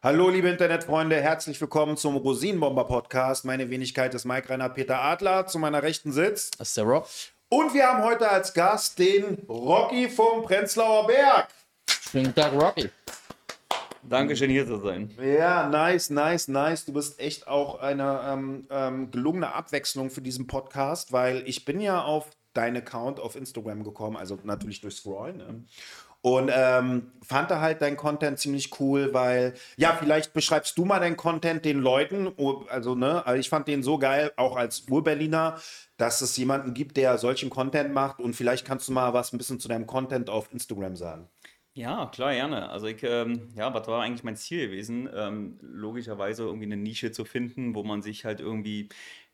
Hallo, liebe Internetfreunde, herzlich willkommen zum Rosinenbomber Podcast. Meine Wenigkeit ist Mike Rainer Peter Adler. Zu meiner Rechten sitzt. Das ist der Rob. Und wir haben heute als Gast den Rocky vom Prenzlauer Berg. Schönen Tag, Rocky. Dankeschön, hier zu sein. Ja, nice, nice, nice. Du bist echt auch eine ähm, ähm, gelungene Abwechslung für diesen Podcast, weil ich bin ja auf deinen Account auf Instagram gekommen, also natürlich durch Scrollen. Ne? Und ähm, fand da halt dein Content ziemlich cool, weil, ja, vielleicht beschreibst du mal deinen Content den Leuten. Also, ne, also ich fand den so geil, auch als Ur-Berliner, dass es jemanden gibt, der solchen Content macht. Und vielleicht kannst du mal was ein bisschen zu deinem Content auf Instagram sagen. Ja, klar, gerne. Also ich, ähm, ja, was war eigentlich mein Ziel gewesen? Ähm, logischerweise irgendwie eine Nische zu finden, wo man sich halt irgendwie,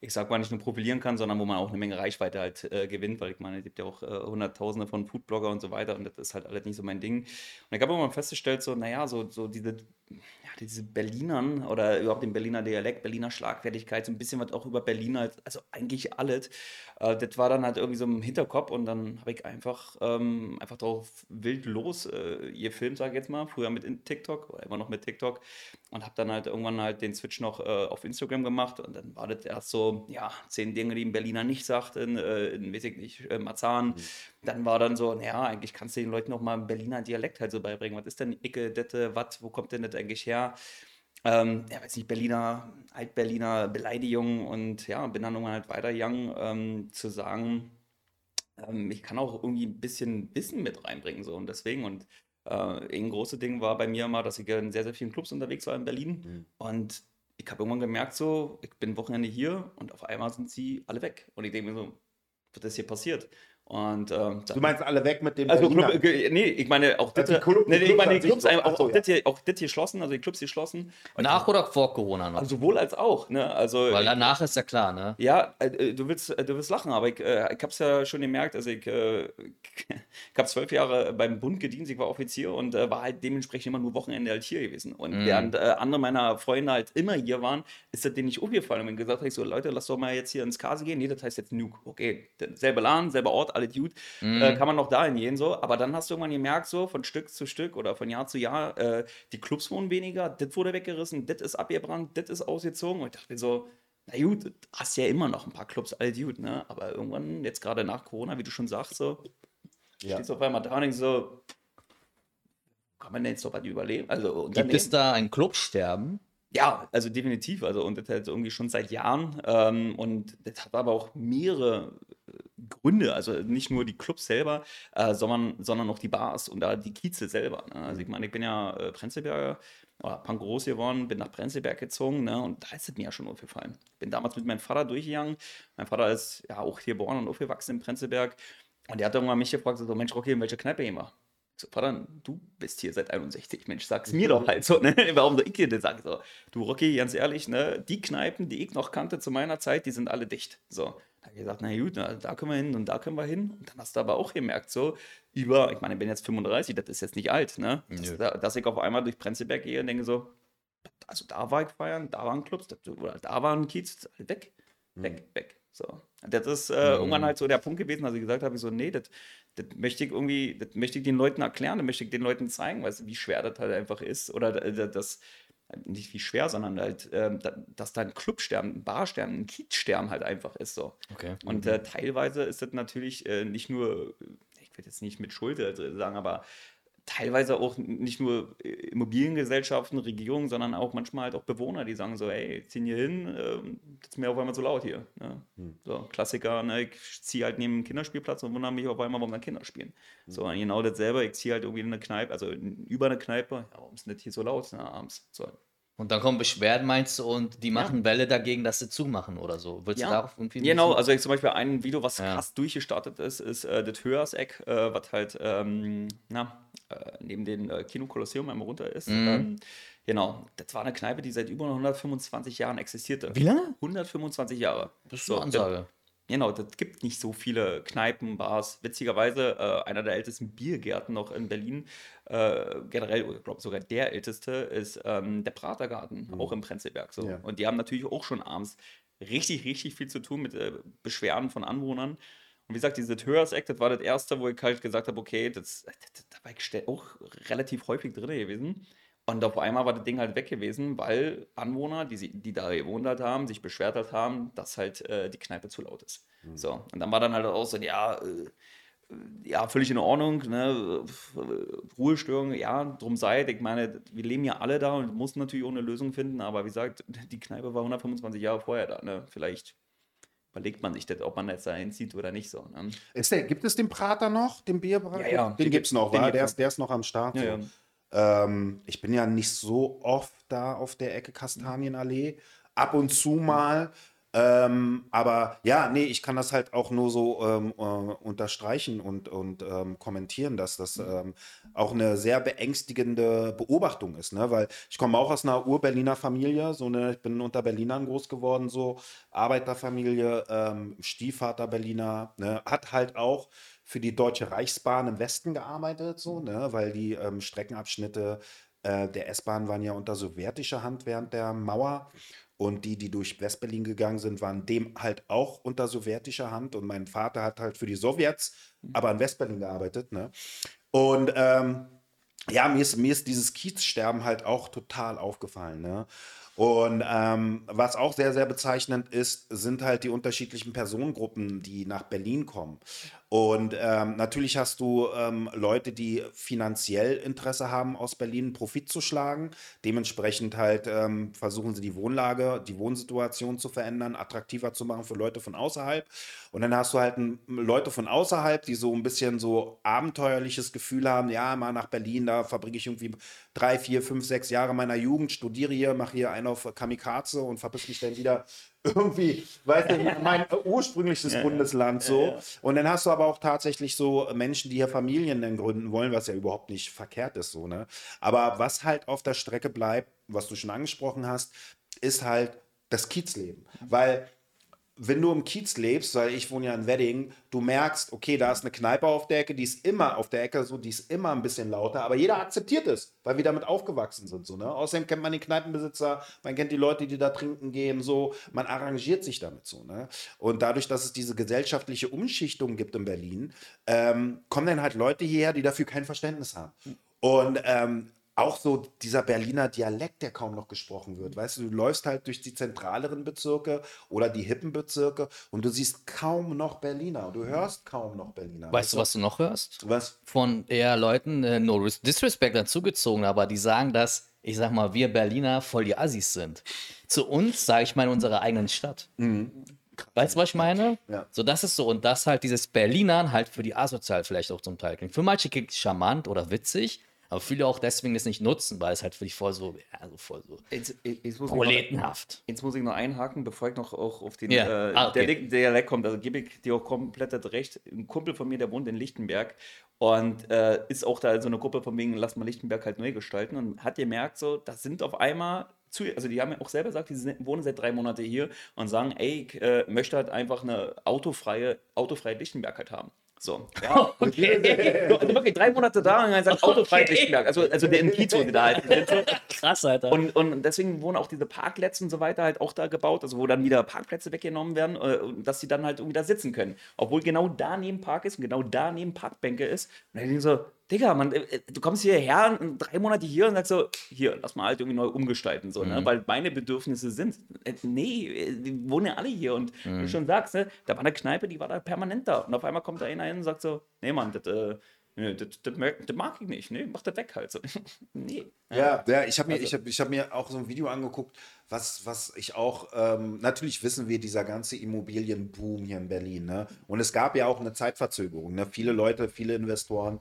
ich sag mal, nicht nur profilieren kann, sondern wo man auch eine Menge Reichweite halt äh, gewinnt, weil ich meine, es gibt ja auch äh, Hunderttausende von Foodblogger und so weiter und das ist halt alles nicht so mein Ding. Und ich habe irgendwann festgestellt, so, naja, so, so diese, ja, diese Berlinern oder überhaupt den Berliner Dialekt, Berliner Schlagfertigkeit, so ein bisschen was auch über Berlin halt, also eigentlich alles. Äh, das war dann halt irgendwie so im Hinterkopf und dann habe ich einfach, ähm, einfach drauf wild los äh, ihr Film, sage ich jetzt mal, früher mit TikTok oder immer noch mit TikTok und habe dann halt irgendwann halt den Switch noch äh, auf Instagram gemacht und dann war das erst so, ja, zehn Dinge, die ein Berliner nicht sagt, in, äh, in weiß ich nicht, äh, Marzahn. Dann war dann so, naja, eigentlich kannst du den Leuten noch mal einen Berliner Dialekt halt so beibringen. Was ist denn Icke, Dette, wat, wo kommt denn das eigentlich her? Ähm, ja, weiß nicht, Berliner, Altberliner Beleidigung und ja, bin dann irgendwann halt weitergegangen, ähm, zu sagen, ähm, ich kann auch irgendwie ein bisschen Wissen mit reinbringen, so und deswegen und äh, ein großes Ding war bei mir immer, dass ich in sehr, sehr vielen Clubs unterwegs war in Berlin und ich habe irgendwann gemerkt, so, ich bin Wochenende hier und auf einmal sind sie alle weg und ich denke mir so, was ist hier passiert? Und ähm, Du meinst alle weg mit dem also? Club, äh, nee, ich meine auch Also das, die Club- nee, ich meine Clubs die Clubs, auch, so. auch, so, das hier, auch das hier geschlossen, also die Clubs hier geschlossen. Nach oder vor Corona noch? Also sowohl als auch, ne? Also Weil danach ist ja klar, ne? ja, äh, du willst, äh, du willst lachen, aber ich, äh, ich habe es ja schon gemerkt. Also ich, äh, ich habe zwölf Jahre beim Bund gedient, ich war Offizier und äh, war halt dementsprechend immer nur Wochenende halt hier gewesen. Und Mhm. während äh, andere meiner Freunde halt immer hier waren, ist das denen nicht aufgefallen. Und wenn gesagt habe, ich so, Leute, lass doch mal jetzt hier ins Kasi gehen. Nee, das heißt jetzt Nuke. Okay, selber Laden, selber Ort, alle gut. Mhm. Äh, kann man noch dahin gehen so. Aber dann hast du irgendwann gemerkt, so von Stück zu Stück oder von Jahr zu Jahr, äh, die Clubs wurden weniger, das wurde weggerissen, das ist abgebrannt, das ist ausgezogen. Und ich dachte mir so, na gut, hast ja immer noch ein paar Clubs, all gut, ne? Aber irgendwann, jetzt gerade nach Corona, wie du schon sagst, so, Ja. stehst du auf einmal da und denkst so, kann man denn jetzt noch was überleben? Also, Gibt es da ein Clubsterben? ja, also definitiv. Also, und das halt irgendwie schon seit Jahren. Ähm, und das hat aber auch mehrere äh, Gründe. Also nicht nur die Clubs selber, äh, sondern, sondern auch die Bars und da die Kieze selber. Ne? Also ich meine, ich bin ja äh, Prenzlberger oder Punk groß geworden, bin nach Prenzlberg gezogen, ne? Und da ist es mir ja schon aufgefallen. Bin damals mit meinem Vater durchgegangen. Mein Vater ist ja auch hier geboren und aufgewachsen in Prenzlberg. Und der hat irgendwann mich gefragt, so, Mensch, Rocky, in welche Kneipe gehen wir? Ich So, Vater, du bist hier seit 61, Mensch, sag's mir doch halt so, ne? Warum soll ich dir das sagen? So, du Rocky, ganz ehrlich, ne? Die Kneipen, die ich noch kannte zu meiner Zeit, die sind alle dicht. So, da hab ich gesagt, na gut, na, da können wir hin und da können wir hin. Und dann hast du aber auch gemerkt, so, über, ich meine, ich bin jetzt 35, das ist jetzt nicht alt, ne? Dass, da- dass ich auf einmal durch Prenzlberg gehe und denke so, also da war ich feiern, da waren Clubs, das, oder da waren Kiez, ist alles weg, weg, weg. So. Das ist äh, irgendwann halt so der Punkt gewesen, dass ich gesagt habe, ich so, nee, das, das möchte ich irgendwie, das möchte ich den Leuten erklären, das möchte ich den Leuten zeigen, weißt du, wie schwer das halt einfach ist. Oder äh, das, nicht wie schwer, sondern halt, da, dass da ein Clubstern, ein Barstern, ein Kiezstern halt einfach ist. So. Okay. Und äh, teilweise ist das natürlich äh, nicht nur, ich will jetzt nicht mit Schuld äh, sagen, aber teilweise auch nicht nur äh, Immobiliengesellschaften, Regierungen, sondern auch manchmal halt auch Bewohner, die sagen so, ey, ziehen hier hin, ähm, das ist mir auf einmal zu laut hier. Ne? So, Klassiker, ne? ich ziehe halt neben dem Kinderspielplatz und wundere mich auf einmal, warum da Kinder spielen. So, und genau dasselbe, ich ziehe halt irgendwie in eine Kneipe, also über eine Kneipe, ja, warum ist das hier so laut ne, abends? So, Und dann kommen Beschwerden, meinst du, und die machen Welle dagegen, dass sie zumachen oder so. Willst du darauf irgendwie Genau, bisschen- also ich zum Beispiel ein Video, was Ja. krass durchgestartet ist, ist äh, das Höherseck, äh, was halt ähm, na, äh, neben dem äh, Kino Kolosseum einmal runter ist. Mhm. Ähm, genau, das war eine Kneipe, die seit über 125 Jahren existierte. Wie lange? 125 Jahre. Das ist So, eine Ansage. Genau, das gibt nicht so viele Kneipen, Bars. Witzigerweise, äh, einer der ältesten Biergärten noch in Berlin, äh, generell, ich glaube sogar der älteste, ist ähm, der Pratergarten, auch im Prenzlberg. So. Ja. Und die haben natürlich auch schon abends richtig, richtig viel zu tun mit äh, Beschwerden von Anwohnern. Und wie gesagt, dieses Hörers-Act, das war das erste, wo ich halt gesagt habe, okay, das, das, da war ich auch relativ häufig drin gewesen. Und auf einmal war das Ding halt weg gewesen, weil Anwohner, die, die da gewohnt halt haben, sich beschwert halt haben, dass halt äh, die Kneipe zu laut ist. Mhm. So, und dann war dann halt auch so, ja, äh, ja, völlig in Ordnung, ne? Ruhestörung, ja, drum sei. Ich meine, wir leben ja alle da und mussten natürlich auch eine Lösung finden, aber wie gesagt, die Kneipe war 125 Jahre vorher da, ne? Vielleicht überlegt man sich das, ob man jetzt da hinzieht oder nicht so. Ne? Ist der, gibt es den Prater noch, den Bierbrater? Ja, ja. Den, den gibt es noch, den der, ist, der ist noch am Start. Ja, so. ja. Ähm, ich bin ja nicht so oft da auf der Ecke Kastanienallee. Ab und zu mal. Ähm, aber ja, nee, ich kann das halt auch nur so ähm, äh, unterstreichen und, und ähm, kommentieren, dass das ähm, auch eine sehr beängstigende Beobachtung ist, ne? Weil ich komme auch aus einer Ur-Berliner Familie, so eine, ich bin unter Berlinern groß geworden, so Arbeiterfamilie, ähm, Stiefvater Berliner, ne? hat halt auch für die Deutsche Reichsbahn im Westen gearbeitet, so, ne? Weil die ähm, Streckenabschnitte äh, der S-Bahn waren ja unter sowjetischer Hand während der Mauer. Und die, die durch Westberlin gegangen sind, waren dem halt auch unter sowjetischer Hand. Und mein Vater hat halt für die Sowjets, mhm. aber in Westberlin gearbeitet. Ne? Und ähm, ja, mir ist, mir ist dieses Kiezsterben halt auch total aufgefallen. Ne? Und ähm, was auch sehr, sehr bezeichnend ist, sind halt die unterschiedlichen Personengruppen, die nach Berlin kommen. Und ähm, natürlich hast du ähm, Leute, die finanziell Interesse haben, aus Berlin Profit zu schlagen. Dementsprechend halt ähm, versuchen sie die Wohnlage, die Wohnsituation zu verändern, attraktiver zu machen für Leute von außerhalb. Und dann hast du halt Leute von außerhalb, die so ein bisschen so abenteuerliches Gefühl haben, ja, mal nach Berlin, da verbringe ich irgendwie drei, vier, fünf, sechs Jahre meiner Jugend, studiere hier, mache hier einen auf Kamikaze und verpiss mich dann wieder irgendwie, weißt du, mein ursprüngliches ja, Bundesland so. Ja, ja. Und dann hast du aber auch tatsächlich so Menschen, die hier Familien dann gründen wollen, was ja überhaupt nicht verkehrt ist so, ne? Aber was halt auf der Strecke bleibt, was du schon angesprochen hast, ist halt das Kiezleben. Weil wenn du im Kiez lebst, weil ich wohne ja in Wedding, du merkst, okay, da ist eine Kneipe auf der Ecke, die ist immer auf der Ecke, so, die ist immer ein bisschen lauter, aber jeder akzeptiert es, weil wir damit aufgewachsen sind, so, ne? Außerdem kennt man den Kneipenbesitzer, man kennt die Leute, die da trinken gehen, so, man arrangiert sich damit so, ne? Und dadurch, dass es diese gesellschaftliche Umschichtung gibt in Berlin, ähm, kommen dann halt Leute hierher, die dafür kein Verständnis haben. Und ähm, auch so dieser Berliner Dialekt, der kaum noch gesprochen wird. Weißt du, du läufst halt durch die zentraleren Bezirke oder die hippen Bezirke und du siehst kaum noch Berliner. Du hörst kaum noch Berliner. Weißt du, was du noch hörst? Was? Von eher Leuten, äh, no disrespect dazugezogen, aber die sagen, dass, ich sag mal, wir Berliner voll die Assis sind. Zu uns, sage ich mal, in unserer eigenen Stadt. Mhm. Weißt du, was ich meine? Ja. So, das ist so. Und das halt dieses Berlinern halt für die asozial vielleicht auch zum Teil klingt. Für manche klingt es charmant oder witzig, aber viele auch deswegen das nicht nutzen, weil es halt für dich voll so, ja, so voll so jetzt, jetzt muss proletenhaft. Noch, jetzt muss ich noch einhaken, bevor ich noch auch auf den ja. äh, ah, okay. der Dialekt kommt. Also gebe ich dir auch komplett recht. Ein Kumpel von mir, der wohnt in Lichtenberg und äh, ist auch da so eine Gruppe von wegen, lass mal Lichtenberg halt neu gestalten und hat gemerkt, so, das sind auf einmal zu, also die haben ja auch selber gesagt, die sind, wohnen seit drei Monaten hier und sagen, ey, ich äh, möchte halt einfach eine autofreie, autofreie Lichtenberg halt haben. So. Ja. Okay. also wirklich drei Monate da und dann sagt autofrei okay. Lichtenberg. Also, also der in Kiez, die da halt. Krass, Alter. Und, und deswegen wurden auch diese Parkplätze und so weiter halt auch da gebaut, also wo dann wieder Parkplätze weggenommen werden, äh, dass sie dann halt irgendwie da sitzen können. Obwohl genau da neben Park ist und genau da neben Parkbänke ist. Und dann denke ich so, Digga, man, äh, du kommst hierher, drei Monate hier und sagst so, hier, lass mal halt irgendwie neu umgestalten, so, ne? mhm. ne? Weil meine Bedürfnisse sind, äh, nee, äh, wir wohnen ja alle hier und mhm. wie du schon sagst, ne? Da war eine Kneipe, die war da permanent da. Und auf einmal kommt da einer hin und sagt so, nee, Mann, das, äh, nee, das, das, das, mag ich nicht, nee, mach das weg halt. So. nee. Ja, ja ich habe mir, also. ich hab, ich hab mir auch so ein Video angeguckt, was, was ich auch, ähm, natürlich wissen wir dieser ganze Immobilienboom hier in Berlin, ne? Und es gab ja auch eine Zeitverzögerung, ne? Viele Leute, viele Investoren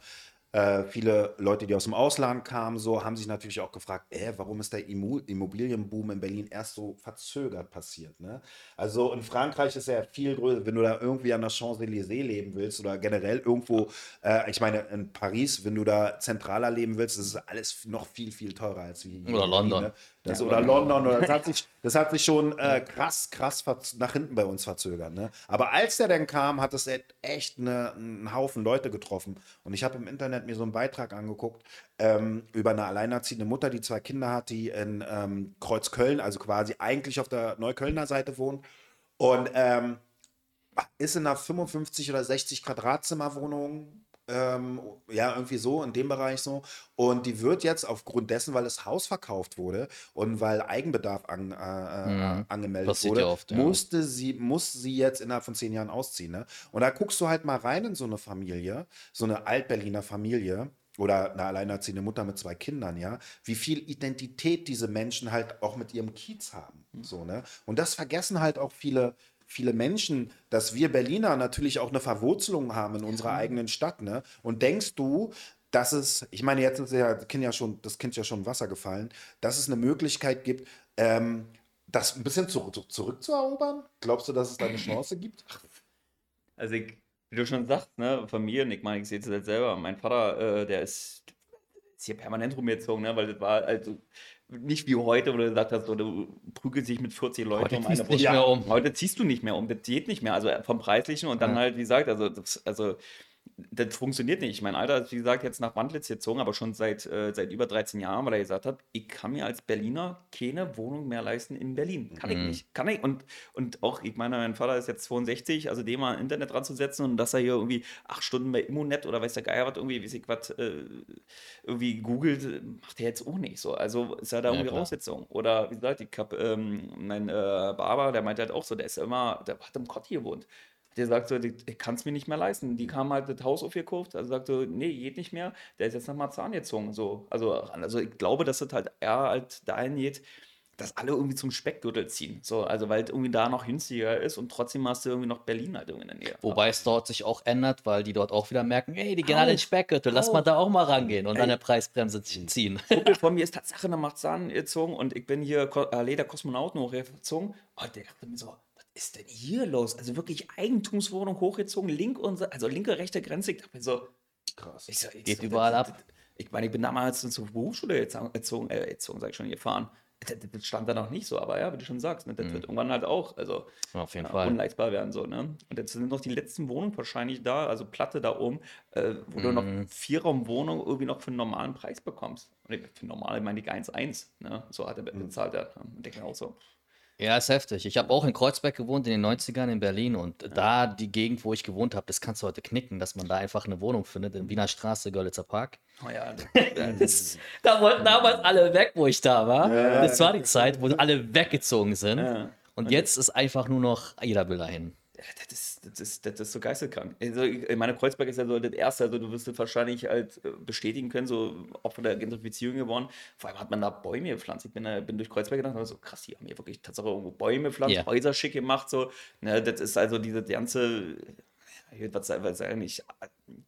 äh, viele Leute, die aus dem Ausland kamen, so haben sich natürlich auch gefragt, äh, warum ist der Immobilienboom in Berlin erst so verzögert passiert. Ne? Also in Frankreich ist er viel größer, wenn du da irgendwie an der Champs-Élysées leben willst oder generell irgendwo, äh, ich meine in Paris, wenn du da zentraler leben willst, das ist alles noch viel, viel teurer als hier. Oder London. Ne? Das, ja, oder London. Oder das, hat sich, das hat sich schon äh, krass, krass nach hinten bei uns verzögert. Ne? Aber als der dann kam, hat es echt eine, einen Haufen Leute getroffen. Und ich habe im Internet mir so einen Beitrag angeguckt ähm, über eine alleinerziehende Mutter, die zwei Kinder hat, die in ähm, Kreuzköln, also quasi eigentlich auf der Neuköllner Seite wohnt. Und ähm, ist in einer 55 oder 60 Quadratzimmerwohnung Ähm, ja, irgendwie so, in dem Bereich so. Und die wird jetzt aufgrund dessen, weil das Haus verkauft wurde und weil Eigenbedarf an, äh, äh Mhm. angemeldet Passiert wurde, ja oft, ja. musste sie, muss sie jetzt innerhalb von zehn Jahren ausziehen. Ne? Und da guckst du halt mal rein in so eine Familie, so eine Altberliner Familie oder eine alleinerziehende Mutter mit zwei Kindern, ja, wie viel Identität diese Menschen halt auch mit ihrem Kiez haben. So, ne? Und das vergessen halt auch viele, viele Menschen, dass wir Berliner natürlich auch eine Verwurzelung haben in unserer eigenen Stadt, ne? Und denkst du, dass es, ich meine, jetzt ist ja das Kind ja schon, das Kind ja schon im Wasser gefallen, dass es eine Möglichkeit gibt, ähm, das ein bisschen zurück, zurückzuerobern? Glaubst du, dass es da eine Chance gibt? Also, ich, wie du schon sagst, ne, Familien, ich meine, ich sehe es jetzt selber. Mein Vater, äh, der ist, ist hier permanent rumgezogen, ne, weil das war also nicht wie heute, wo du gesagt hast, so, du prügelst dich mit 40 Leuten Heute um eine du nicht mehr um. Heute ziehst du nicht mehr um, das geht nicht mehr. Also vom Preislichen und dann Ja. halt, wie gesagt, also das, also das funktioniert nicht. Mein Alter ist, wie gesagt, jetzt nach Wandlitz gezogen, aber schon seit, äh, seit über 13 Jahren, weil er gesagt hat, ich kann mir als Berliner keine Wohnung mehr leisten in Berlin. Kann ich Mhm. nicht. Kann ich. Und, und auch, ich meine, mein Vater ist jetzt 62, also dem mal Internet dran zu setzen und dass er hier irgendwie acht Stunden bei Immonet oder weiß der Geier was irgendwie, weiß ich was, äh, irgendwie googelt, macht er jetzt auch nicht so. Also ist er da Ja, irgendwie. Voraussetzung. Oder wie gesagt, ich hab ähm, mein äh, Barber, der meinte halt auch so, der ist immer, der hat im Kotti gewohnt. Der sagt so, ich kann es mir nicht mehr leisten. Die haben halt das Haus aufgekauft, also sagt so, nee, geht nicht mehr. Der ist jetzt nach Marzahn gezogen. So. Also, also ich glaube, dass das halt eher halt dahin geht, dass alle irgendwie zum Speckgürtel ziehen. So, also weil es irgendwie da noch günstiger ist und trotzdem hast du irgendwie noch Berlin halt irgendwie in der Nähe. Wobei es dort sich auch ändert, weil die dort auch wieder merken, ey, die gehen alle in den Speckgürtel, lass mal da auch mal rangehen und Ey. an der Preisbremse ziehen. Ein Kumpel von mir ist Tatsache nach Marzahn gezogen und ich bin hier Ko Allee der Kosmonauten hochgezogen. Und der dachte mir so, ist denn hier los? Also wirklich Eigentumswohnung hochgezogen, link und so- also linke, rechte Grenze. Ich dachte mir so, Krass. ich so, ich Geht so, überall das- ab. das- Ich meine, ich bin damals zur Berufsschule erzogen, erzogen, äh, erzogen sag ich schon, gefahren. Das, das- stand da noch nicht so, aber ja, wie du schon sagst, ne, das wird irgendwann halt auch, also Auf jeden ja, Fall. unleistbar werden so, ne? Und jetzt sind noch die letzten Wohnungen wahrscheinlich da, also Platte da oben, äh, wo du noch Vierraumwohnung irgendwie noch für einen normalen Preis bekommst. Und ich, für normal meine ich 1,1, ne? So hat er bezahlt, er. Und denke mir auch so. Ja, ist heftig. Ich habe auch in Kreuzberg gewohnt, in den 90ern in Berlin. Und da die Gegend, wo ich gewohnt habe, das kannst du heute knicken, dass man da einfach eine Wohnung findet, in Wiener Straße, Görlitzer Park. Oh ja, Das, da wollten damals alle weg, wo ich da war. Das war die Zeit, wo alle weggezogen sind. Ja. Und jetzt ist einfach nur noch jeder will dahin. Das ist, das ist, das ist so geisteskrank. Also, ich meine, Kreuzberg ist ja so das Erste, also du wirst es wahrscheinlich halt äh, bestätigen können, so Opfer der Gentrifizierung geworden. Vor allem hat man da Bäume gepflanzt. Ich bin, bin durch Kreuzberg gedacht und war so, krass, die haben hier wirklich tatsächlich irgendwo Bäume gepflanzt, Ja. Häuser schick gemacht, so. Ne, das ist also diese ganze, ich würde was sagen, nicht,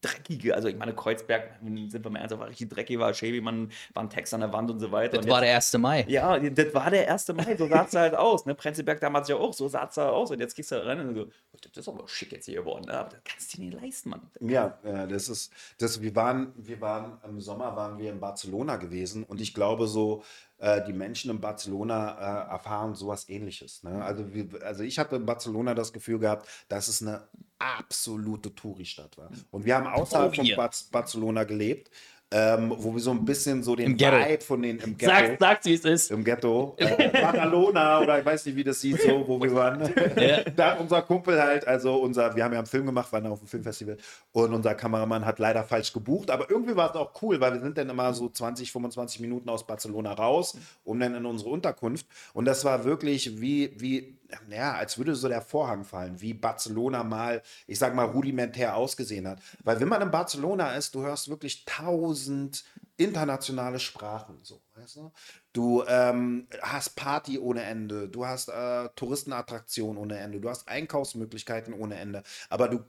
dreckige, also ich meine, Kreuzberg, sind wir mal ernsthaft, war richtig dreckig, war schäbig, man war ein Text an der Wand und so weiter. Das Und war jetzt- der 1. Mai. ja, das war der 1. Mai, so sah es halt aus. Ne? Prenzlberg damals ja auch, so sah es halt aus. Und jetzt gehst du da rein und so, oh, das ist aber schick jetzt hier geworden. Ne? Aber das kannst du dir nicht leisten, Mann. Ja, ja, das ist, das, wir waren, wir waren, im Sommer waren wir in Barcelona gewesen und ich glaube so, äh, die Menschen in Barcelona äh, erfahren sowas ähnliches. Ne? Also, wir, also ich hatte in Barcelona das Gefühl gehabt, dass es eine absolute Touri-Stadt war. Und wir haben außerhalb Oh, von. Bar Barcelona gelebt, ähm, wo wir so ein bisschen so den. Vibe von den im Ghetto. Sag, sag's, wie es ist. Im Ghetto. Äh, Badalona oder ich weiß nicht, wie das hieß, so, wo wir waren. Da hat unser Kumpel halt, also unser, wir haben ja einen Film gemacht, waren auf dem Filmfestival und unser Kameramann hat leider falsch gebucht, aber irgendwie war es auch cool, weil wir sind dann immer so 20, 25 Minuten aus Barcelona raus, um dann in unsere Unterkunft und das war wirklich wie, wie, ja, als würde so der Vorhang fallen, wie Barcelona mal, ich sag mal, rudimentär ausgesehen hat. Weil wenn man in Barcelona ist, du hörst wirklich tausend internationale Sprachen, so, weißt du? Du ähm, hast Party ohne Ende, du hast äh, Touristenattraktionen ohne Ende, du hast Einkaufsmöglichkeiten ohne Ende, aber du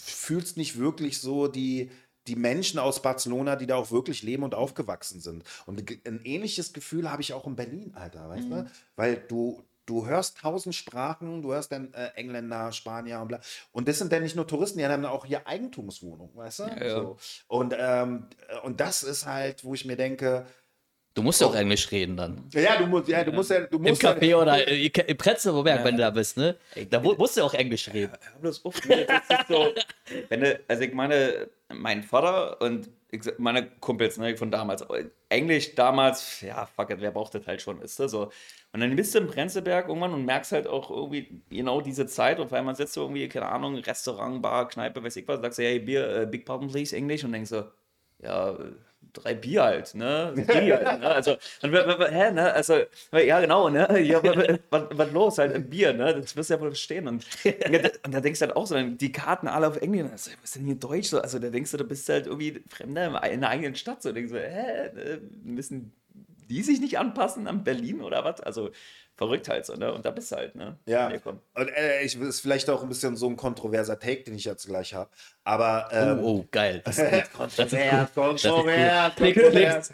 fühlst nicht wirklich so die, die Menschen aus Barcelona, die da auch wirklich leben und aufgewachsen sind. Und ein ähnliches Gefühl habe ich auch in Berlin, Alter, weißt du? Weil du, du hörst tausend Sprachen, du hörst dann äh, Engländer, Spanier und bla. Und das sind dann nicht nur Touristen, die haben dann auch hier Eigentumswohnungen, weißt du? Ja, ja. So. Und, ähm, und das ist halt, wo ich mir denke, Du musst ja auch Englisch reden dann. Ja, du musst ja, du musst ja, du Im musst ja, Café oder äh, im Prenzlauer wenn du da bist, ne? Da mu- musst du auch Englisch reden. hör bloß auf, ne? das ist so, wenn du, also ich meine, mein Vater und ich, meine Kumpels ne, von damals, Englisch damals, ja, fuck it, wer braucht das halt schon, ist das so. Und dann bist du im Prenzlberg irgendwann und merkst halt auch irgendwie genau diese Zeit und weil man sitzt so irgendwie, keine Ahnung, Restaurant, Bar, Kneipe, weiß ich was, sagst du, hey, Bier, äh, Big Pardon, please, Englisch und denkst so, ja, drei Bier halt, ne? Bier halt, ne? Also, hä, ne? Also, ja, genau, ne? Ja, wa- wa- was, was los? Halt ein Bier, ne? Das wirst du ja wohl verstehen. Und, und da denkst du halt auch so, die Karten alle auf Englisch. Also, was ist denn hier Deutsch? So? Also, da denkst du, du bist halt irgendwie Fremder in einer eigenen Stadt. So, denkst du, hä? äh, Müssen die sich nicht anpassen an Berlin oder was? Also, verrückt halt so, ne? Und da bist du halt, ne? Ja, und äh, ich ist vielleicht auch ein bisschen so ein kontroverser Take, den ich jetzt gleich habe. Aber ähm, Oh, oh, geil. Das ist gut. Das ist Kontrovers, kontrovers, kontrovers.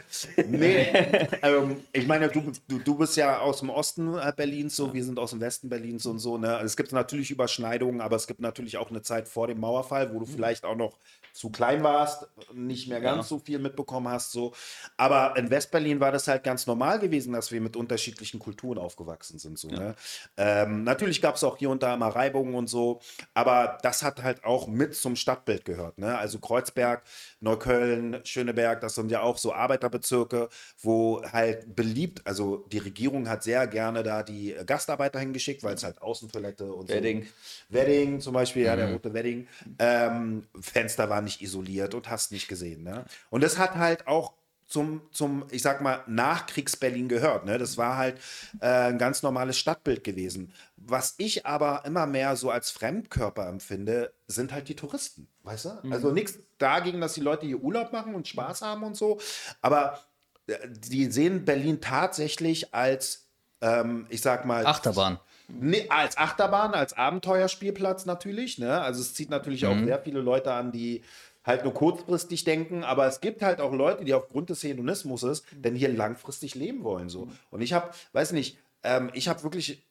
Nee, ähm, ich meine, du, du, du bist ja aus dem Osten äh, Berlins, so, wir sind aus dem Westen Berlins und so. Ne? Es gibt natürlich Überschneidungen, aber es gibt natürlich auch eine Zeit vor dem Mauerfall, wo du vielleicht auch noch zu klein warst, nicht mehr ganz so viel mitbekommen hast. So. Aber in Westberlin war das halt ganz normal gewesen, dass wir mit unterschiedlichen Kulturen aufgewachsen sind. So, ne? ähm, natürlich gab es auch hier und da mal Reibungen und so, aber das hat halt auch mit zum Stadtbild gehört. Ne? Also Kreuzberg, Neukölln, Schöneberg, das sind ja auch so Arbeiterbezirke, wo halt beliebt, also die Regierung hat sehr gerne da die Gastarbeiter hingeschickt, weil es halt Außentoilette und Wedding. so. Wedding zum Beispiel, ja, der rote Wedding. Ähm, Fenster waren nicht isoliert und hast nicht gesehen. Ne? Und das hat halt auch zum, zum, ich sag mal, Nachkriegs-Berlin gehört. Ne? Das war halt äh, ein ganz normales Stadtbild gewesen. Was ich aber immer mehr so als Fremdkörper empfinde, sind halt die Touristen. Weißt du? Also nichts dagegen, dass die Leute hier Urlaub machen und Spaß haben und so. Aber äh, die sehen Berlin tatsächlich als, ähm, ich sag mal, Achterbahn. Nee, als Achterbahn, als Abenteuerspielplatz natürlich. Ne? Also es zieht natürlich auch sehr viele Leute an, die halt nur kurzfristig denken, aber es gibt halt auch Leute, die aufgrund des Hedonismus denn hier langfristig leben wollen. So. Und ich habe, weiß nicht, ähm, ich habe wirklich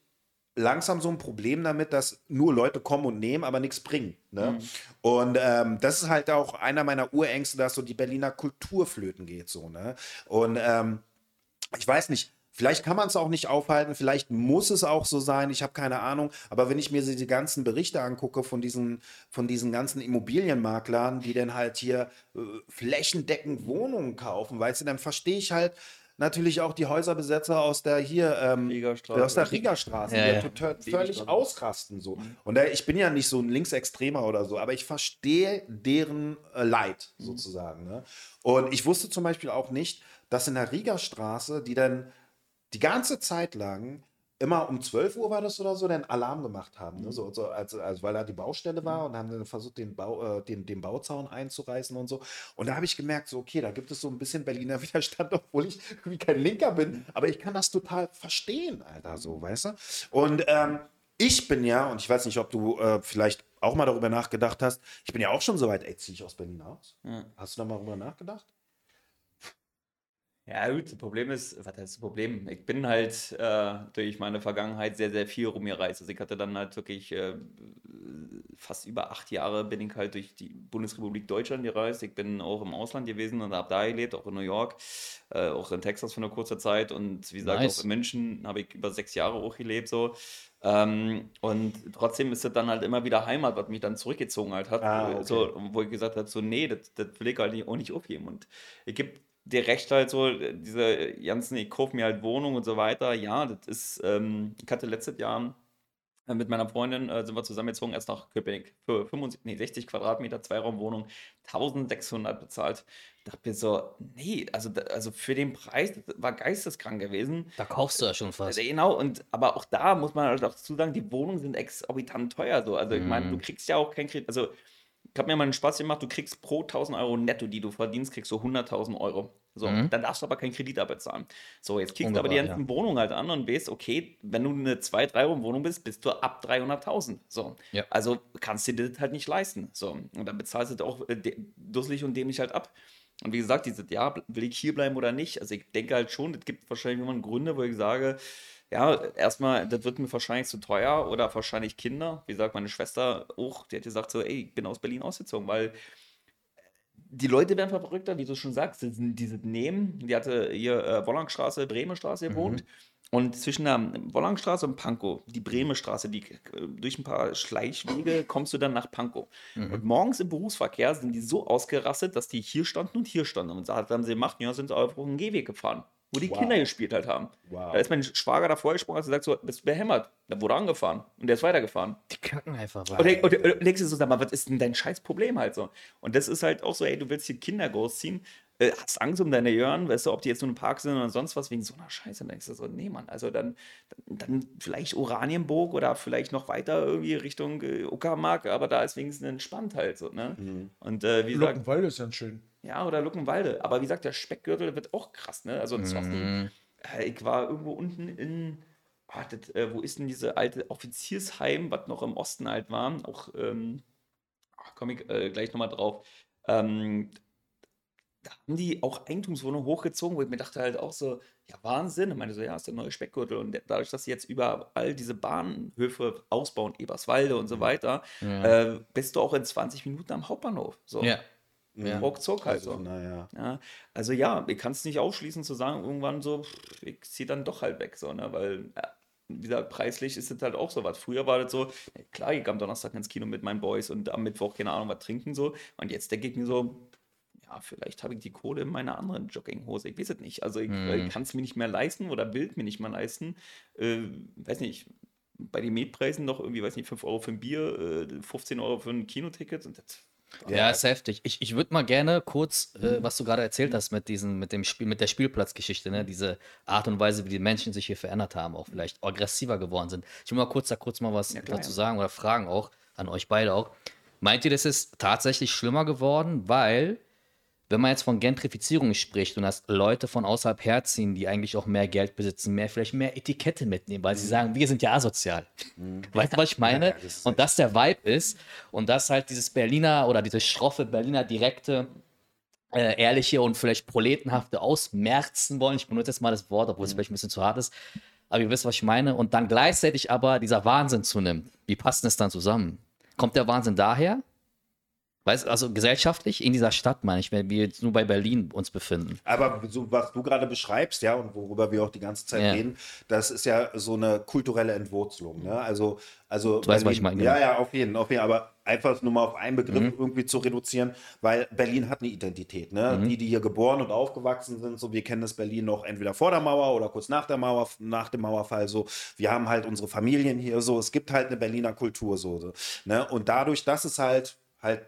langsam so ein Problem damit, dass nur Leute kommen und nehmen, aber nichts bringen. Ne? Und ähm, das ist halt auch einer meiner Urängste, dass so die Berliner Kultur flöten geht. So, ne? Und ähm, ich weiß nicht, vielleicht kann man es auch nicht aufhalten, vielleicht muss es auch so sein, ich habe keine Ahnung, aber wenn ich mir diese ganzen Berichte angucke von diesen, von diesen ganzen Immobilienmaklern, die dann halt hier äh, flächendeckend Wohnungen kaufen, weißt du, dann verstehe ich halt natürlich auch die Häuserbesetzer aus der hier, ähm, Riegerstraße. aus der Riegerstraße, Ja, die ja. total, völlig ausrasten so. Und da, ich bin ja nicht so ein Linksextremer oder so, aber ich verstehe deren äh, Leid sozusagen. Ne? Und ich wusste zum Beispiel auch nicht, dass in der Riegerstraße, die dann die ganze Zeit lang immer um 12 Uhr war das oder so, dann Alarm gemacht haben. Ne? So, so, als, als, weil da die Baustelle war und haben dann versucht, den, Bau, äh, den, den Bauzaun einzureißen und so. Und da habe ich gemerkt, so, okay, da gibt es so ein bisschen Berliner Widerstand, obwohl ich irgendwie kein Linker bin. Aber ich kann das total verstehen, Alter, so, weißt du? Und ähm, ich bin ja, und ich weiß nicht, ob du äh, vielleicht auch mal darüber nachgedacht hast, ich bin ja auch schon so weit, ey, ziehe ich aus Berlin aus? Hast du da mal darüber nachgedacht? Ja, gut, das Problem ist, was heißt das Problem? Ich bin halt äh, durch meine Vergangenheit sehr, sehr viel rumgereist. Also ich hatte dann halt wirklich äh, fast über acht Jahre bin ich halt durch die Bundesrepublik Deutschland gereist. Ich bin auch im Ausland gewesen und habe da gelebt, auch in New York, äh, auch in Texas für eine kurze Zeit und wie gesagt Nice. auch in München habe ich über sechs Jahre auch gelebt so. Ähm, und trotzdem ist das dann halt immer wieder Heimat, was mich dann zurückgezogen halt hat. Ah, okay. So, wo ich gesagt habe, so nee, das, das will ich halt nicht, auch nicht aufheben. Und ich gebe dir recht halt so, diese ganzen, ich kaufe mir halt Wohnung und so weiter. Ja, das ist, ähm, ich hatte letztes Jahr äh, mit meiner Freundin, äh, sind wir zusammengezogen, erst nach Köpenick für 75, nee, 60 Quadratmeter, Zweiraumwohnung, 1600 bezahlt. Da dachte mir so, nee, also, also für den Preis, das war geisteskrank gewesen. Da kaufst du ja schon fast. Genau, und aber auch da muss man halt auch dazu sagen, die Wohnungen sind exorbitant teuer. So. Also ich meine, du kriegst ja auch kein Kredit. Also ich habe mir mal einen Spaß gemacht, du kriegst pro 1000 Euro netto, die du verdienst, kriegst du 100.000 Euro. So, Mhm. dann darfst du aber keinen Kredit abbezahlen. So, jetzt kriegst du aber die Wunderbar, ganzen Wohnungen halt an und weißt, okay, wenn du eine 2-3-Raum-Wohnung bist, bist du ab 300.000. So, Ja. also kannst du dir das halt nicht leisten. So, und dann bezahlst du das auch äh, dusselig und dämlich halt ab. Und wie gesagt, dieses Jahr will ich hier bleiben oder nicht? Also ich denke halt schon, es gibt wahrscheinlich immer Gründe, wo ich sage, ja, erstmal, das wird mir wahrscheinlich zu teuer oder wahrscheinlich Kinder. Wie gesagt, meine Schwester auch, die hat gesagt so, ey, ich bin aus Berlin ausgezogen, weil die Leute werden verrückter, wie du schon sagst, die, sind- die sind neben, die hatte hier äh, Wollangstraße, Bremenstraße gewohnt. Und zwischen der Wollangstraße und Pankow, die Bremenstraße, die, äh, durch ein paar Schleichwege kommst du dann nach Pankow. Und morgens im Berufsverkehr sind die so ausgerastet, dass die hier standen und hier standen. Und da haben sie gemacht, ja, sind sie auf einen Gehweg gefahren, wo die Wow. Kinder gespielt halt haben. Wow. Da ist mein Schwager davor gesprungen, hat gesagt, so, bist du behämmert? Da wurde er angefahren und der ist weitergefahren. Die kacken einfach Und, denk- und, und denkst du so, sag mal, was ist denn dein scheiß Problem halt so? Und das ist halt auch so, ey, du willst die Kinder großziehen, äh, hast Angst um deine Jören, weißt du, ob die jetzt nur im Park sind oder sonst was, wegen so einer Scheiße. Dann denkst du so, nee, Mann, also dann, dann, dann vielleicht Oranienburg oder vielleicht noch weiter irgendwie Richtung äh, Uckermark, aber da ist wenigstens entspannt halt so, ne? Und äh, wie gesagt, Luckenwalde ist dann schön. Ja, oder Luckenwalde. Aber wie gesagt, der Speckgürtel wird auch krass, ne? Also Mhm. Zoffen. Äh, ich war irgendwo unten in, ah, das, äh, wo ist denn diese alte Offiziersheim, was noch im Osten halt war? Auch, ähm, komme ich äh, gleich nochmal drauf. Ähm, da haben die auch Eigentumswohnungen hochgezogen, wo ich mir dachte halt auch so, ja, Wahnsinn. Ich meine so, ja, ist der neue Speckgürtel. Und dadurch, dass sie jetzt überall diese Bahnhöfe ausbauen, Eberswalde und so weiter, äh, bist du auch in 20 Minuten am Hauptbahnhof. So. Ja. Ja. Ruckzuck halt Also, so. naja. Ja, also ja, ich kann es nicht ausschließen zu sagen, irgendwann so, pff, ich ziehe dann doch halt weg, so, ne? Weil, ja, wie gesagt, preislich ist es halt auch so was. Früher war das so, ja, klar, ich gehe am Donnerstag ins Kino mit meinen Boys und am Mittwoch, keine Ahnung, was trinken so. Und jetzt denke ich mir so, ja, vielleicht habe ich die Kohle in meiner anderen Jogginghose. Ich weiß es nicht. Also ich Mhm. kann es mir nicht mehr leisten oder will es mir nicht mehr leisten. Äh, weiß nicht, bei den Mietpreisen noch irgendwie, weiß nicht, 5 Euro für ein Bier, äh, 15 Euro für ein Kinoticket und das. Ja, ist heftig. Ich, ich würde mal gerne kurz, äh, was du gerade erzählt hast mit diesen, mit dem Spiel, mit der Spielplatzgeschichte, ne? diese Art und Weise, wie die Menschen sich hier verändert haben, auch vielleicht aggressiver geworden sind. Ich will mal kurz da kurz mal was Ja, klar, dazu sagen oder fragen auch an euch beide auch. Meint ihr, das ist tatsächlich schlimmer geworden, weil wenn man jetzt von Gentrifizierung spricht und dass Leute von außerhalb herziehen, die eigentlich auch mehr Geld besitzen, mehr vielleicht mehr Etikette mitnehmen, weil sie sagen, wir sind ja asozial. Weißt du, was ich meine? Ja, das und das der Vibe ist und dass halt dieses Berliner oder diese schroffe Berliner direkte, äh, ehrliche und vielleicht proletenhafte ausmerzen wollen. Ich benutze jetzt mal das Wort, obwohl es vielleicht ein bisschen zu hart ist. Aber ihr wisst, was ich meine. Und dann gleichzeitig aber dieser Wahnsinn zunimmt. Wie passt das dann zusammen? Kommt der Wahnsinn daher? Weißt du, also gesellschaftlich in dieser Stadt, meine ich, wenn wir jetzt nur bei Berlin uns befinden. Aber so, was du gerade beschreibst, ja, und worüber wir auch die ganze Zeit Ja. reden, das ist ja so eine kulturelle Entwurzelung. Ne? Also, also Du weißt, was ich meine, Ja, genau. ja, auf jeden, auf jeden. Aber einfach nur mal auf einen Begriff Mhm. irgendwie zu reduzieren, weil Berlin hat eine Identität. Ne? Mhm. Die, die hier geboren und aufgewachsen sind, so wir kennen das Berlin noch entweder vor der Mauer oder kurz nach der Mauer, nach dem Mauerfall. So, wir haben halt unsere Familien hier. So, es gibt halt eine Berliner Kultur so. so ne? Und dadurch, dass es halt halt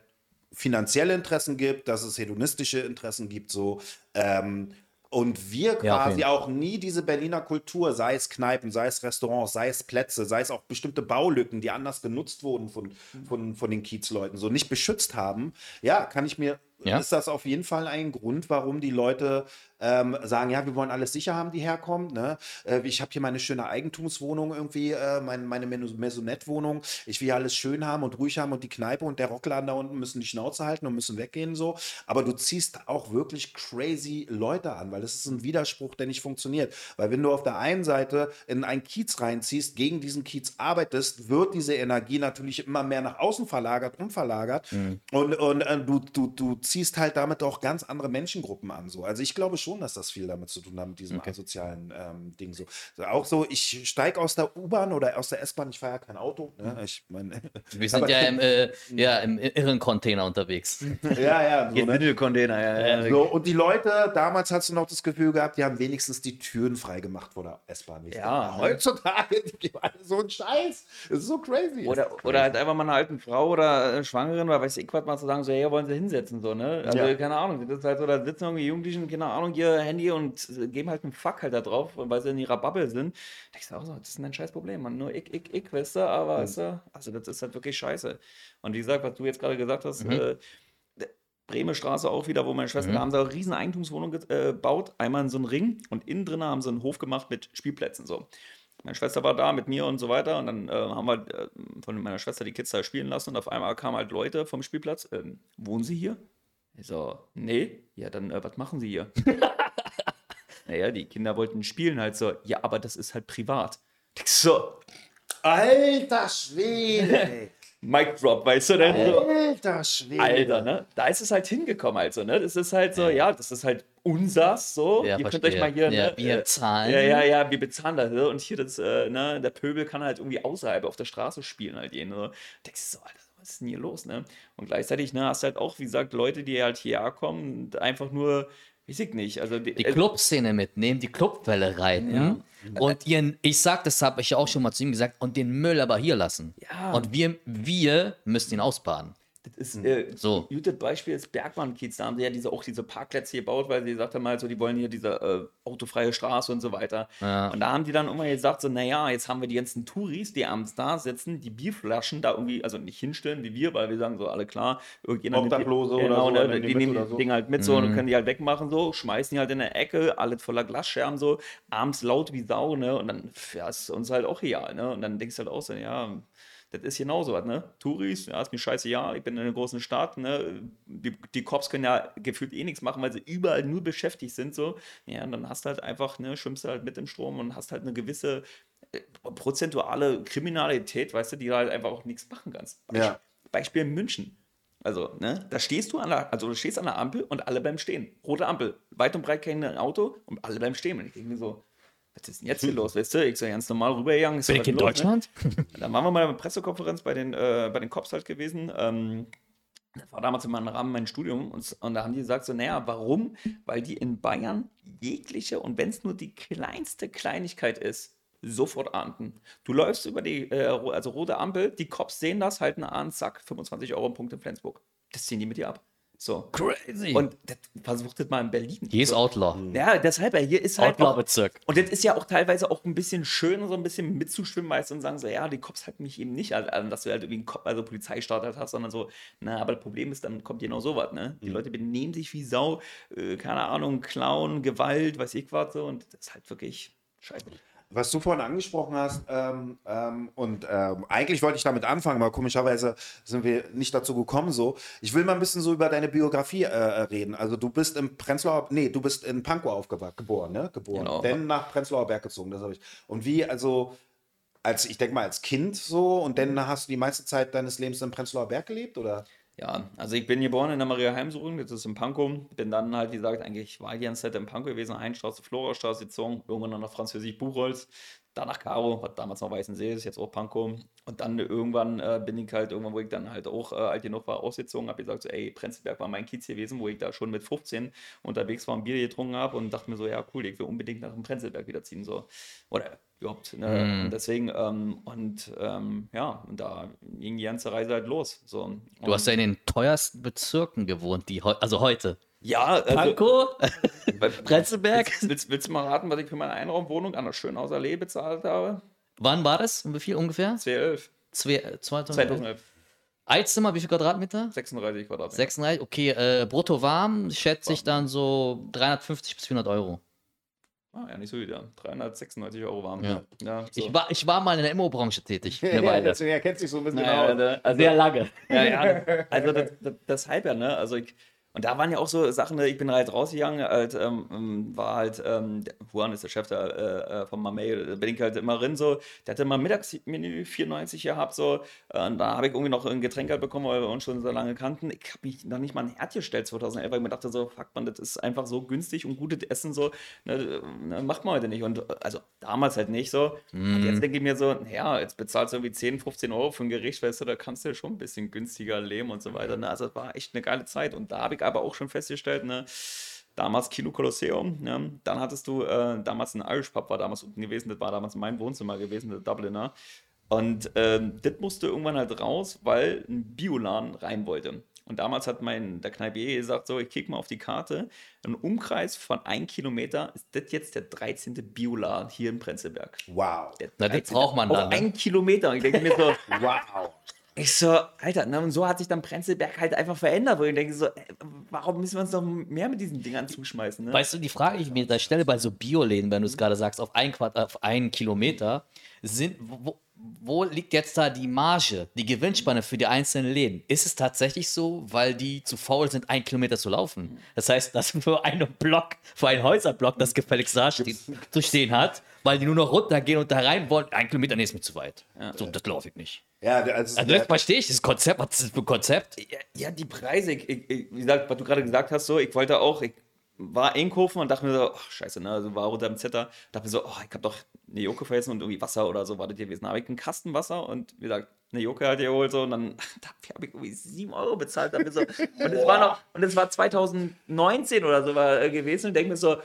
finanzielle Interessen gibt, dass es hedonistische Interessen gibt, so. Ähm, und wir Ja, quasi jeden auch nie diese Berliner Kultur, sei es Kneipen, sei es Restaurants, sei es Plätze, sei es auch bestimmte Baulücken, die anders genutzt wurden von, von, von den Kiezleuten, so nicht beschützt haben, ja, kann ich mir, Ja. ist das auf jeden Fall ein Grund, warum die Leute ähm, sagen, ja, wir wollen alles sicher haben, die herkommen. Ne? Äh, ich habe hier meine schöne Eigentumswohnung irgendwie, äh, mein, meine Maisonette-Wohnung. Ich will hier alles schön haben und ruhig haben und die Kneipe und der Rockladen da unten müssen die Schnauze halten und müssen weggehen so. Aber du ziehst auch wirklich crazy Leute an, weil das ist ein Widerspruch, der nicht funktioniert. Weil wenn du auf der einen Seite in einen Kiez reinziehst, gegen diesen Kiez arbeitest, wird diese Energie natürlich immer mehr nach außen verlagert, umverlagert. Und, und äh, du, du, du ziehst halt damit auch ganz andere Menschengruppen an. So. Also ich glaube schon, dass das viel damit zu tun hat, mit diesem asozialen ähm, Ding. So. so. Auch so, ich steige aus der U-Bahn oder aus der S-Bahn, ich fahre ja kein Auto. Ne? Ich meine, Wir sind ja im, äh, ja im irren Container unterwegs. ja, ja. So, ne? Windelcontainer, ja, ja. So, und die Leute, damals hast du noch das Gefühl gehabt, die haben wenigstens die Türen freigemacht vor der S-Bahn. Ja. denke, Heutzutage, die geben alle so einen Scheiß. Das ist so crazy. Oder, oder halt einfach mal einer alten Frau oder äh, Schwangeren oder weiß ich was mal zu sagen, so, hey, wollen sie hinsetzen, so, ne? Also, Ja. keine Ahnung, das ist halt so, da sitzen irgendwie Jugendlichen, keine Ahnung, ihr Handy und äh, geben halt einen Fuck halt da drauf, weil sie in ihrer Bubble sind. Da ich sag auch so, das ist ein scheiß Problem, man. Nur ich, ich, ich, weißt du, aber, weißt du, also das ist halt wirklich scheiße. Und wie gesagt, was du jetzt gerade gesagt hast, äh, Bremer Straße auch wieder, wo meine Schwester, da haben sie eine riesen Eigentumswohnung ge- äh, gebaut, einmal in so einen Ring und innen drin haben sie einen Hof gemacht mit Spielplätzen so. Meine Schwester war da mit mir und so weiter und dann äh, haben wir äh, von meiner Schwester die Kids da spielen lassen und auf einmal kamen halt Leute vom Spielplatz, ähm, wohnen sie hier? So, nee, ja dann, äh, was machen sie hier? naja, die Kinder wollten spielen halt so, ja, aber das ist halt privat. So, Alter Schwede. Mic Drop, weißt du, ne? So, Alter Schwede. Alter, ne? Da ist es halt hingekommen, also, ne? Das ist halt so, ja, das ist halt unsers, so. Ja, Ihr könnt verstehe. euch mal hier, Ja, ne? wir äh, zahlen. Ja, ja, ja, wir bezahlen dafür. Und hier, das, äh, ne, der Pöbel kann halt irgendwie außerhalb auf der Straße spielen halt gehen. So. Denkst du so, Alter, was ist denn hier los, ne? Und gleichzeitig, ne, hast du halt auch, wie gesagt, Leute, die halt hierher kommen und einfach nur, weiß ich nicht, also die, die äh, Clubszene mitnehmen, die Clubwelle reiten und ihren, ich sag, das habe ich auch schon mal zu ihm gesagt, und den Müll aber hier lassen. Ja. Und wir, wir müssen ihn ausbaden. Das ist äh, So. ein gutes Beispiel ist Bergmann-Kiez. Da haben sie ja diese, auch diese Parkplätze gebaut, weil sie gesagt haben, also, die wollen hier diese äh, autofreie Straße und so weiter. Ja. Und da haben die dann immer gesagt, so, naja, jetzt haben wir die ganzen Touris, die abends da sitzen, die Bierflaschen da irgendwie, also nicht hinstellen wie wir, weil wir sagen so, alle klar, irgendjemand nimmt die- Obdachlose oder genau, so, ne, nehmen die die nehmen oder die so. Dinge halt mit so Mhm. und können die halt wegmachen, so, schmeißen die halt in der Ecke, alles voller Glasscherben, so, abends laut wie Sau, ne? Und dann ja, ist uns halt auch real, ne? Und dann denkst du halt auch so, ja, das ist genauso was, ne? Touris, ja, ist mir scheiße, ja, ich bin in einer großen Stadt, ne? Die, die Cops können ja gefühlt eh nichts machen, weil sie überall nur beschäftigt sind, so. Ja, und dann hast du halt einfach, ne, schwimmst du halt mit im Strom und hast halt eine gewisse äh, prozentuale Kriminalität, weißt du, die halt einfach auch nichts machen kannst. Ja. Beispiel München. Also, ne, da stehst du an der, also du stehst an der Ampel und alle beim Stehen. Rote Ampel, weit und breit kein Auto und alle beim Stehen. Und ich denke mir so, was ist denn jetzt hier los, weißt du? Ich so ganz normal rübergegangen. Bin ich in los, ne? Deutschland? Dann waren wir mal bei einer Pressekonferenz bei den, äh, bei den Cops halt gewesen. Ähm, das war damals in meinem Rahmen mein Studium und, und da haben die gesagt so, naja, warum? Weil die in Bayern jegliche und wenn es nur die kleinste Kleinigkeit ist, sofort ahnden. Du läufst über die, äh, also rote Ampel, die Cops sehen das, halten an, zack, 25 Euro Punkt in Flensburg. Das ziehen die mit dir ab. So. Crazy. Und das, versucht das mal in Berlin. hier ist. Outlaw. Ja, deshalb, hier ist halt Outlaw-Bezirk. und das ist ja auch teilweise auch ein bisschen schön, so ein bisschen mitzuschwimmen, weißt du, und sagen so, ja, die Cops halten mich eben nicht an, dass du halt irgendwie einen Cop, also Polizeistaat halt hast, sondern so, na, aber das Problem ist, dann kommt genau sowas, ne? Die Leute benehmen sich wie Sau, äh, keine Ahnung, Klauen, Gewalt, weiß ich was so, und das ist halt wirklich scheiße. Was du vorhin angesprochen hast, ähm, ähm, und ähm, eigentlich wollte ich damit anfangen, aber komischerweise sind wir nicht dazu gekommen so. Ich will mal ein bisschen so über deine Biografie äh, reden. Also du bist im Prenzlauer, nee, du bist in Pankow aufgewachsen, geboren, ne? Geboren. Genau. Dann nach Prenzlauer Berg gezogen, das habe ich. Und wie, also, als, ich denke mal, als Kind so, und dann hast du die meiste Zeit deines Lebens in Prenzlauer Berg gelebt, oder? Ja, also ich bin geboren in der Maria Heimsuchung, das ist in Pankow. Bin dann halt, wie gesagt, eigentlich war ich die ganze Zeit in Pankow gewesen, Einstraße, Florastraße gezogen, irgendwann dann nach Französisch Buchholz, dann nach Karo, was damals noch Weißensee ist, jetzt auch Pankow. Und dann irgendwann äh, bin ich halt, irgendwann, wo ich dann halt auch äh, alt genug war, ausgezogen, habe gesagt, so, ey, Prenzlberg war mein Kiez gewesen, wo ich da schon mit 15 unterwegs war und Bier getrunken habe und dachte mir so, ja, cool, ich will unbedingt nach dem Prenzlberg wieder ziehen, so. Oder überhaupt. Ne? Und deswegen, ähm, und ähm, ja, und da ging die ganze Reise halt los. So. Du hast ja in den teuersten Bezirken gewohnt, die heu also heute. Ja, also, Pankow, weil- Prenzlberg. Willst, willst, willst du mal raten, was ich für meine Einraumwohnung an der Schönhauser Allee bezahlt habe? Wann war das? Um wie viel ungefähr? 2011. Zwei, äh, 2011. 2011. Einzimmer, wie viel Quadratmeter? 36 Quadratmeter. 36, okay, äh, brutto warm schätze ich dann so 350 bis 400 Euro. Ah, ja, nicht so wieder. 396 Euro warm. Ja. ja so. Ich, war, ich war mal in der Immo-Branche tätig, eine Weile. deswegen erkennt sich so ein bisschen Naja, aus. ne, also, Sehr lange. Ja, ja, also das, das, deshalb ja, ne? Also ich, und da waren ja auch so Sachen, ne? ich bin halt rausgegangen, halt, ähm, ähm, war halt, ähm, der- Juan ist der Chef da, äh, äh, von Mamey, da bin ich halt immer rein, so, der hatte mal Mittagsmenü 94 gehabt, so, und da habe ich irgendwie noch ein Getränk halt bekommen, weil wir uns schon so lange kannten. Ich habe mich noch nicht mal ein Herd gestellt 2011, weil ich mir dachte so, fuck man, das ist einfach so günstig und gutes Essen, so, ne, ne, macht man heute nicht. Und also damals halt nicht so. Und jetzt denke ich mir so, ja, jetzt bezahlst du irgendwie 10, 15 Euro für ein Gericht, weißt du, da kannst du ja schon ein bisschen günstiger leben und so weiter. Ne? Also es war echt eine geile Zeit. Und da habe ich aber auch schon festgestellt, ne, damals Kino Kolosseum, ne? dann hattest du äh, damals ein Irish Pub, war damals unten gewesen, das war damals mein Wohnzimmer gewesen, der Dubliner. Und ähm, das musste irgendwann halt raus, weil ein Bioladen rein wollte. Und damals hat mein, der Kneipier gesagt, so, ich kicke mal auf die Karte, ein Umkreis von 1 Kilometer ist das jetzt der 13. Bioladen hier in Prenzlberg. Wow. Der Na, das 13. braucht man dann, ne? Ein Kilometer. Und ich denke mir so, Wow. Ich so, Alter, ne, und so hat sich dann Prenzlberg halt einfach verändert, wo ich denke so, ey, warum müssen wir uns noch mehr mit diesen Dingern zuschmeißen? Ne? Weißt du, die Frage, die ich mir da stelle bei so Bioläden, wenn du es gerade sagst, auf, ein Quadrat, auf einen Kilometer, sind, wo, wo liegt jetzt da die Marge, die Gewinnspanne für die einzelnen Läden? Ist es tatsächlich so, weil die zu faul sind, einen Kilometer zu laufen? Das heißt, dass für einen Block, für einen Häuserblock, das gefälligst da steht, zu stehen hat, weil die nur noch runtergehen und da rein wollen, ein Kilometer, nee, ist mir zu weit. So, das laufe ich nicht. Ja, also, Also das verstehe ich, das Konzept, was ist das für ein Konzept? Ja, ja, die Preise, ich, ich, wie gesagt, was du gerade gesagt hast, so, ich wollte auch, ich war einkaufen und dachte mir so, ach, scheiße, ne, also war unter dem Zetter, dachte mir so, oh, ich habe doch eine Joke vergessen und irgendwie Wasser oder so war das gewesen. Da habe ich einen Kasten Wasser und wie gesagt, eine Joke halt geholt so und dann habe ich irgendwie 7 Euro bezahlt. Dafür so, und es war noch, und es war 2019 oder so war, äh, gewesen und denke mir so,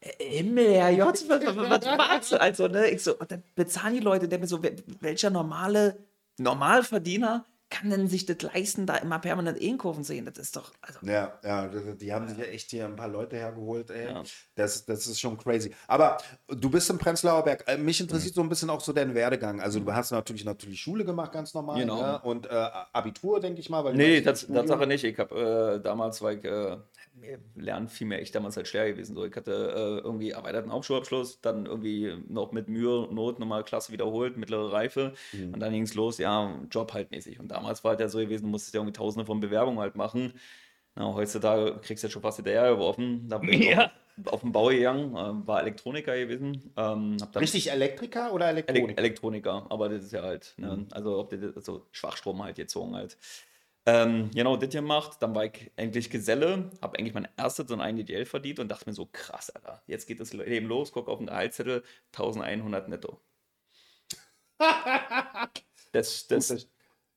äh, Himmel, Herr J, was, was, was magst du? Also, ne, ich so, und dann bezahlen die Leute, denke mir so, welcher normale Normalverdiener kann denn sich das leisten, da immer permanent einkaufen zu gehen? Das ist doch, also, Ja, ja, die haben sich ja echt hier ein paar Leute hergeholt, ey. Ja. Das, das ist schon crazy. Aber du bist im Prenzlauer Berg. Äh, Mich interessiert Mhm. so ein bisschen auch so dein Werdegang. Also du hast natürlich natürlich Schule gemacht, ganz normal. Genau. Ne? Und äh, Abitur, denke ich mal. Weil du Nee, das. Tatsache nicht. Ich habe äh, damals, weil ich, äh, lernen fiel mir echt damals halt schwer gewesen. So, ich hatte äh, irgendwie erweiterten Hauptschulabschluss, dann irgendwie noch mit Mühe und Not nochmal Klasse wiederholt, mittlere Reife. Mhm. Und dann ging es los, ja, Job halt mäßig. Und damals war halt ja so gewesen, du musstest ja irgendwie tausende von Bewerbungen halt machen. Na, heutzutage kriegst du ja schon fast hinterher geworfen. Da bin ich Ja. auf, auf den Bau gegangen, äh, war Elektroniker gewesen. Ähm, Richtig Elektriker oder Ele Elektroniker? Elektroniker, aber das ist ja halt, ne? Mhm. also ob das, also Schwachstrom halt gezogen halt. Ähm, genau, das gemacht, dann war ich eigentlich Geselle, habe eigentlich mein erstes und ein Geld verdient und dachte mir so, krass, Alter, jetzt geht das Leben los, guck auf den Gehaltszettel, 1100 netto. Das, das,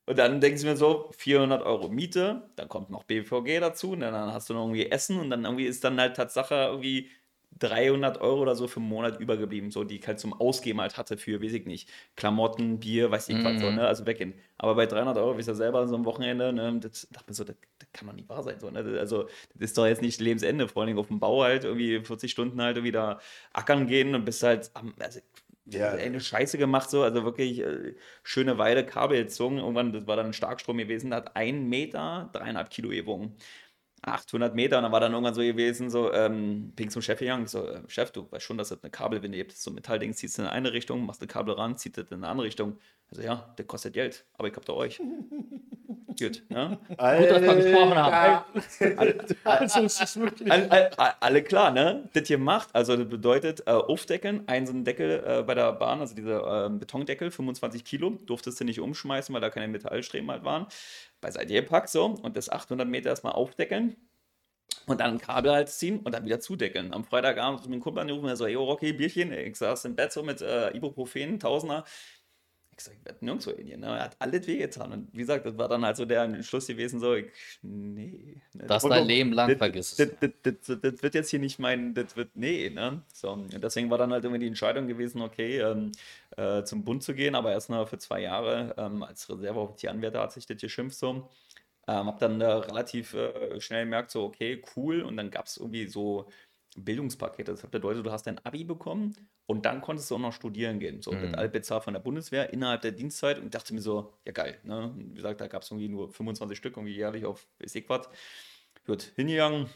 und dann denkst du mir so, 400 Euro Miete, dann kommt noch BVG dazu, und dann hast du noch irgendwie Essen und dann irgendwie ist dann halt Tatsache irgendwie 300 Euro oder so für einen Monat übergeblieben, so die ich halt zum Ausgeben halt hatte für, weiß ich nicht, Klamotten, Bier, weiß ich was, so, ne, also weggehen. Aber bei 300 Euro, wie ich ja selber so am Wochenende, ne, das dachte mir so, das, das kann doch nicht wahr sein, so, ne, Das- also das ist doch jetzt nicht Lebensende, vor allem auf dem Bau halt irgendwie 40 Stunden halt irgendwie da ackern gehen und bist halt am, also Ja. eine Scheiße gemacht, so, also wirklich äh, schöne Weide, Kabel gezogen. Irgendwann, das war dann Starkstrom gewesen, da hat ein Meter dreieinhalb Kilo gewogen. 800 Meter und dann war dann irgendwann so gewesen, so, ähm, bin ich zum Chef gegangen, ich so, äh, Chef, du weißt schon, dass das eine Kabelwinde gibt, so ein Metallding, ziehst du in eine Richtung, machst ein Kabel ran, zieht das in eine andere Richtung. Also ja, das kostet Geld, aber ich hab da euch. Gut, ne? Gut, dass wir gesprochen haben. Also, es ist wirklich. All, all, all, alle klar, ne? Das hier macht, also das bedeutet äh, aufdeckeln, einen so einen Deckel äh, bei der Bahn, also dieser ähm, Betondeckel, 25 Kilo, durftest du nicht umschmeißen, weil da keine Metallstreben halt waren. Beiseite gepackt so und das 800 Meter erstmal aufdeckeln. Und dann ein Kabel halt ziehen und dann wieder zudeckeln. Am Freitagabend hat mich ein Kumpel angerufen, er so, yo, Rocky, Bierchen. Ich saß im Bett so mit äh, Ibuprofen, Tausender. Ich sag, ich werde nirgendwo hingehen. Ne? Er hat alles wehgetan. Und wie gesagt, das war dann halt so der Entschluss gewesen, so, ich, nee. Ne? Das dein Leben lang vergisst. das, das, das, das wird jetzt hier nicht mein, das wird, nee, ne? So, und deswegen war dann halt irgendwie die Entscheidung gewesen, okay, ähm, äh, zum Bund zu gehen, aber erst nur für zwei Jahre. Ähm, als Reserveoffizieranwärter hat sich das geschimpft so. Ähm, hab dann äh, relativ äh, schnell gemerkt, so, okay, cool. Und dann gab es irgendwie so Bildungspakete. Das bedeutet, du hast dein Abi bekommen und dann konntest du auch noch studieren gehen. So, mit Altbezahlt von der Bundeswehr innerhalb der Dienstzeit und dachte mir so, ja geil. Ne? Wie gesagt, da gab es irgendwie nur 25 Stück, irgendwie jährlich auf was. Gut, hingegangen.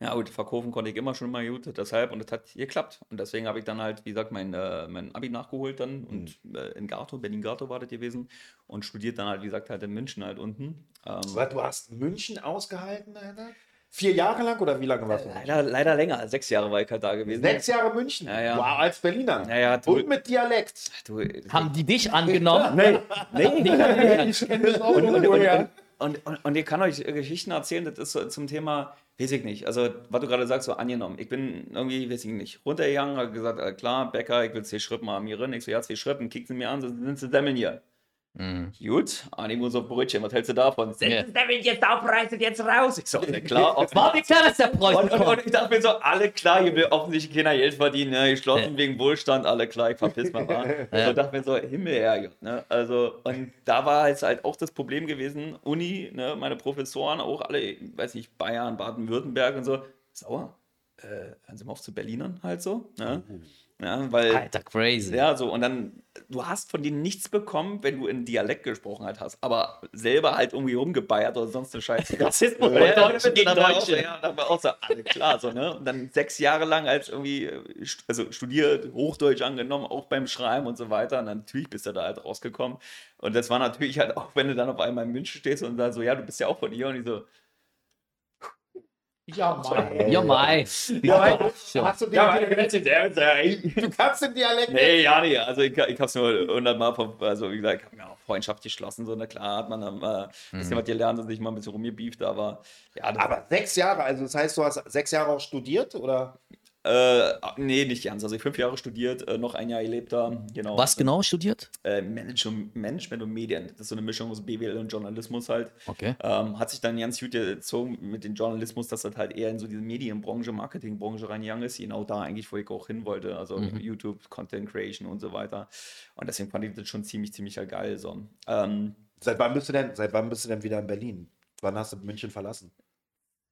Ja, gut, verkaufen konnte ich immer schon mal gut, deshalb, und das hat geklappt. Und deswegen habe ich dann halt, wie gesagt, mein, äh, mein Abi nachgeholt dann und äh, in Gartow, Berlin-Gartow war das gewesen und studiert dann halt, wie gesagt, halt in München halt unten. Ähm, Was, du hast München ausgehalten, Alter? Vier Jahre lang oder wie lange warst du? leider, leider länger, sechs Jahre war ich halt da gewesen. Sechs Jahre München? Ja, ja. Wow, als Berliner. Ja, ja, du- Und mit Dialekt. Du, Haben die dich angenommen? nee, nee, Ich kenne das auch und, und, und, und, und, und ich kann euch äh, Geschichten erzählen, das ist so zum Thema, weiß ich nicht, also was du gerade sagst, so angenommen. Ich bin irgendwie, weiß ich nicht, runtergegangen, habe gesagt, äh, klar, Bäcker, ich will zwei Schritte mal an mir rein. Ich so, ja, zwei Schritte, kicken sie mir an, so sind sie Semmeln hier. Mhm. Gut, Animus auf Brötchen, was hältst du davon? Ja. sie Semmeln jetzt auf, reißt jetzt raus. Ich so, ne, klar, War mir klar, dass der Preuß und, und, und ich dachte mir so, alle klar, hier will offensichtlich keiner Geld verdienen, ne? geschlossen Ja. wegen Wohlstand, alle klar, ich verpiss mal mal. Ja. So dachte mir so, Himmel, Herrgott, ne? Also, und da war jetzt halt auch das Problem gewesen, Uni, ne, meine Professoren, auch alle, weiß nicht, Bayern, Baden-Württemberg und so, sauer. Äh, hören Sie mal auf zu Berlinern halt so, ne? Ja, weil. Alter, crazy. Ja, so, und dann, du hast von denen nichts bekommen, wenn du in Dialekt gesprochen halt hast, aber selber halt irgendwie rumgebeiert oder sonst eine Scheiße. Rassismus Ja, Deutschen gegen Deutsche. Ja, dann war auch so, alle klar, so, ne? Und dann sechs Jahre lang als irgendwie, äh, also studiert, Hochdeutsch angenommen, auch beim Schreiben und so weiter. Und dann natürlich bist du da halt rausgekommen. Und das war natürlich halt auch, wenn du dann auf einmal in München stehst und dann so, ja, du bist ja auch von hier. Und ich so, Ja, Mai. Ja, Mai. Ja, Mai. Ja. Hast du den Ja, Dialekt? Du kannst den Dialekt. Nee, ja, nee. Also ich, ich habe es nur hundertmal, vom- also wie gesagt, ich habe mir auch Freundschaft geschlossen. So, na klar hat man dann mal ein bisschen was gelernt und sich mal ein bisschen rumgebieft, aber ja, Aber sechs Jahre, also das heißt, du hast sechs Jahre auch studiert, oder? Äh, nee, nicht ganz. Also ich fünf Jahre studiert, äh, noch ein Jahr gelebt da. Genau. Was genau studiert? Äh, Management und Medien. Das ist so eine Mischung aus BWL und Journalismus halt. Okay. Ähm, hat sich dann ganz gut gezogen mit dem Journalismus, dass das halt eher in so diese Medienbranche, Marketingbranche reingegangen ist. Genau da eigentlich, wo ich auch hin wollte. Also mhm. YouTube, Content Creation und so weiter. Und deswegen fand ich das schon ziemlich, ziemlich geil. So. Ähm, seit, wann bist du denn, seit wann bist du denn wieder in Berlin? Wann hast du München verlassen?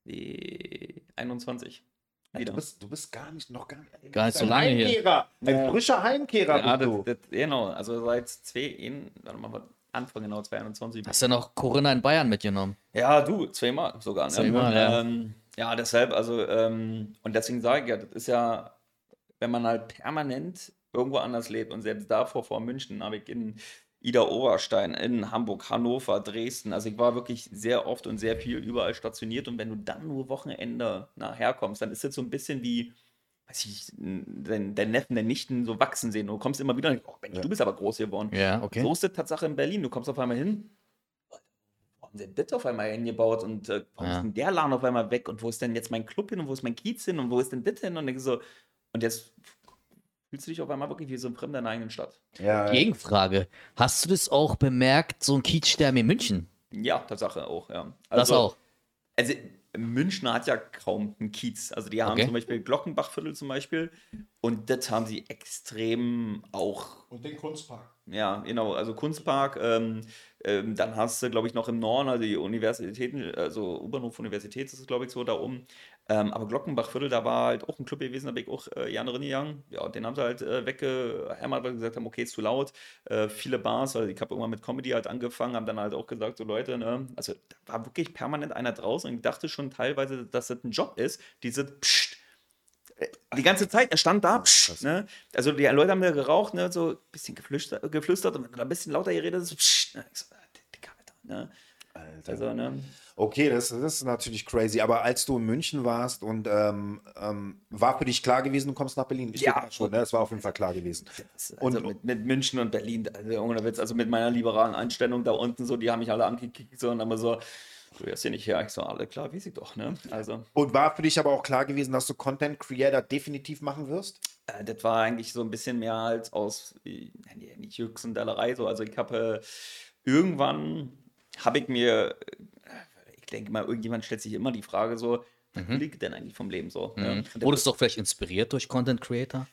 Äh, 21. Ey, du, bist, du bist gar nicht, noch gar nicht, gar nicht so lange Heimkehrer, hier. Ein frischer Heimkehrer ja, bist du. Das, genau, also seit zwei, in, warte mal, Anfang genau 2021. Hast du ja noch Corinna in Bayern mitgenommen? Ja, du, zweimal sogar. Ne? Zweimal, ja. Ähm, ja, deshalb, also, ähm, und deswegen sage ich ja, das ist ja, wenn man halt permanent irgendwo anders lebt und selbst davor vor München habe ich in Ida Oberstein, in Hamburg, Hannover, Dresden, also ich war wirklich sehr oft und sehr viel überall stationiert und wenn du dann nur Wochenende nachher kommst, dann ist das so ein bisschen wie, weiß ich, dein, dein Neffen, dein Nichten so wachsen sehen. Du kommst immer wieder und denkst, oh Mensch, du bist aber groß geworden. Ja, okay. So ist die Tatsache in Berlin. Du kommst auf einmal hin. Warum sind das auf einmal hingebaut und äh, warum Ja. ist denn der Laden auf einmal weg und wo ist denn jetzt mein Club hin und wo ist mein Kiez hin und wo ist denn das hin und denkst so, und jetzt fühlst du dich auf einmal wirklich wie so ein Fremder in der eigenen Stadt. Ja, Gegenfrage. Hast du das auch bemerkt, so ein Kiezsterben in München? Ja, Tatsache auch, ja. Das auch. Also München hat ja kaum einen Kiez. Also die haben Okay. zum Beispiel Glockenbachviertel zum Beispiel und das haben sie extrem auch Und den Kunstpark. Ja, genau, also Kunstpark, ähm, ähm, dann hast du, glaube ich, noch im Norden, also die Universitäten, also U-Bahnhof Universität ist es, glaube ich, so da oben. Ähm, aber Glockenbachviertel, da war halt auch ein Club gewesen, da bin ich auch äh, Jan reingegangen. Ja, den haben sie halt äh, weggehämmert, weil sie gesagt haben, okay, ist zu laut. Äh, viele Bars, also ich habe irgendwann mit Comedy halt angefangen, haben dann halt auch gesagt, so Leute, ne, also da war wirklich permanent einer draußen und ich dachte schon teilweise, dass das ein Job ist, diese Psst, die ganze Zeit, er stand da, psch, ne? Also die Leute haben da geraucht, ne? So ein bisschen geflüstert, geflüstert und wenn du da ein bisschen lauter geredet hast, psch, ne? Ich so, ah, Digga, Alter, ne? Alter. Also, ne? Okay, das, das ist natürlich crazy. Aber als du in München warst und ähm, ähm, war für dich klar gewesen, du kommst nach Berlin? Ich Ja. schon, ne? Das war auf jeden Fall klar gewesen. Das, Und- also mit, mit München und Berlin, also, ohne Witz, also mit meiner liberalen Einstellung da unten so, die haben mich alle angekickt so und immer so, du wärst hier nicht her. Ich so, alle klar, weiß ich doch, ne? Also, Und war für dich aber auch klar gewesen, dass du Content Creator definitiv machen wirst? Äh, das war eigentlich so ein bisschen mehr als aus, äh, nee, nicht Jux und Dallerei, so. Also ich habe äh, irgendwann, habe ich mir, äh, ich denke mal, irgendjemand stellt sich immer die Frage so, was will ich denn eigentlich vom Leben so? ne? Und das- Wurdest du doch vielleicht inspiriert durch Content Creator?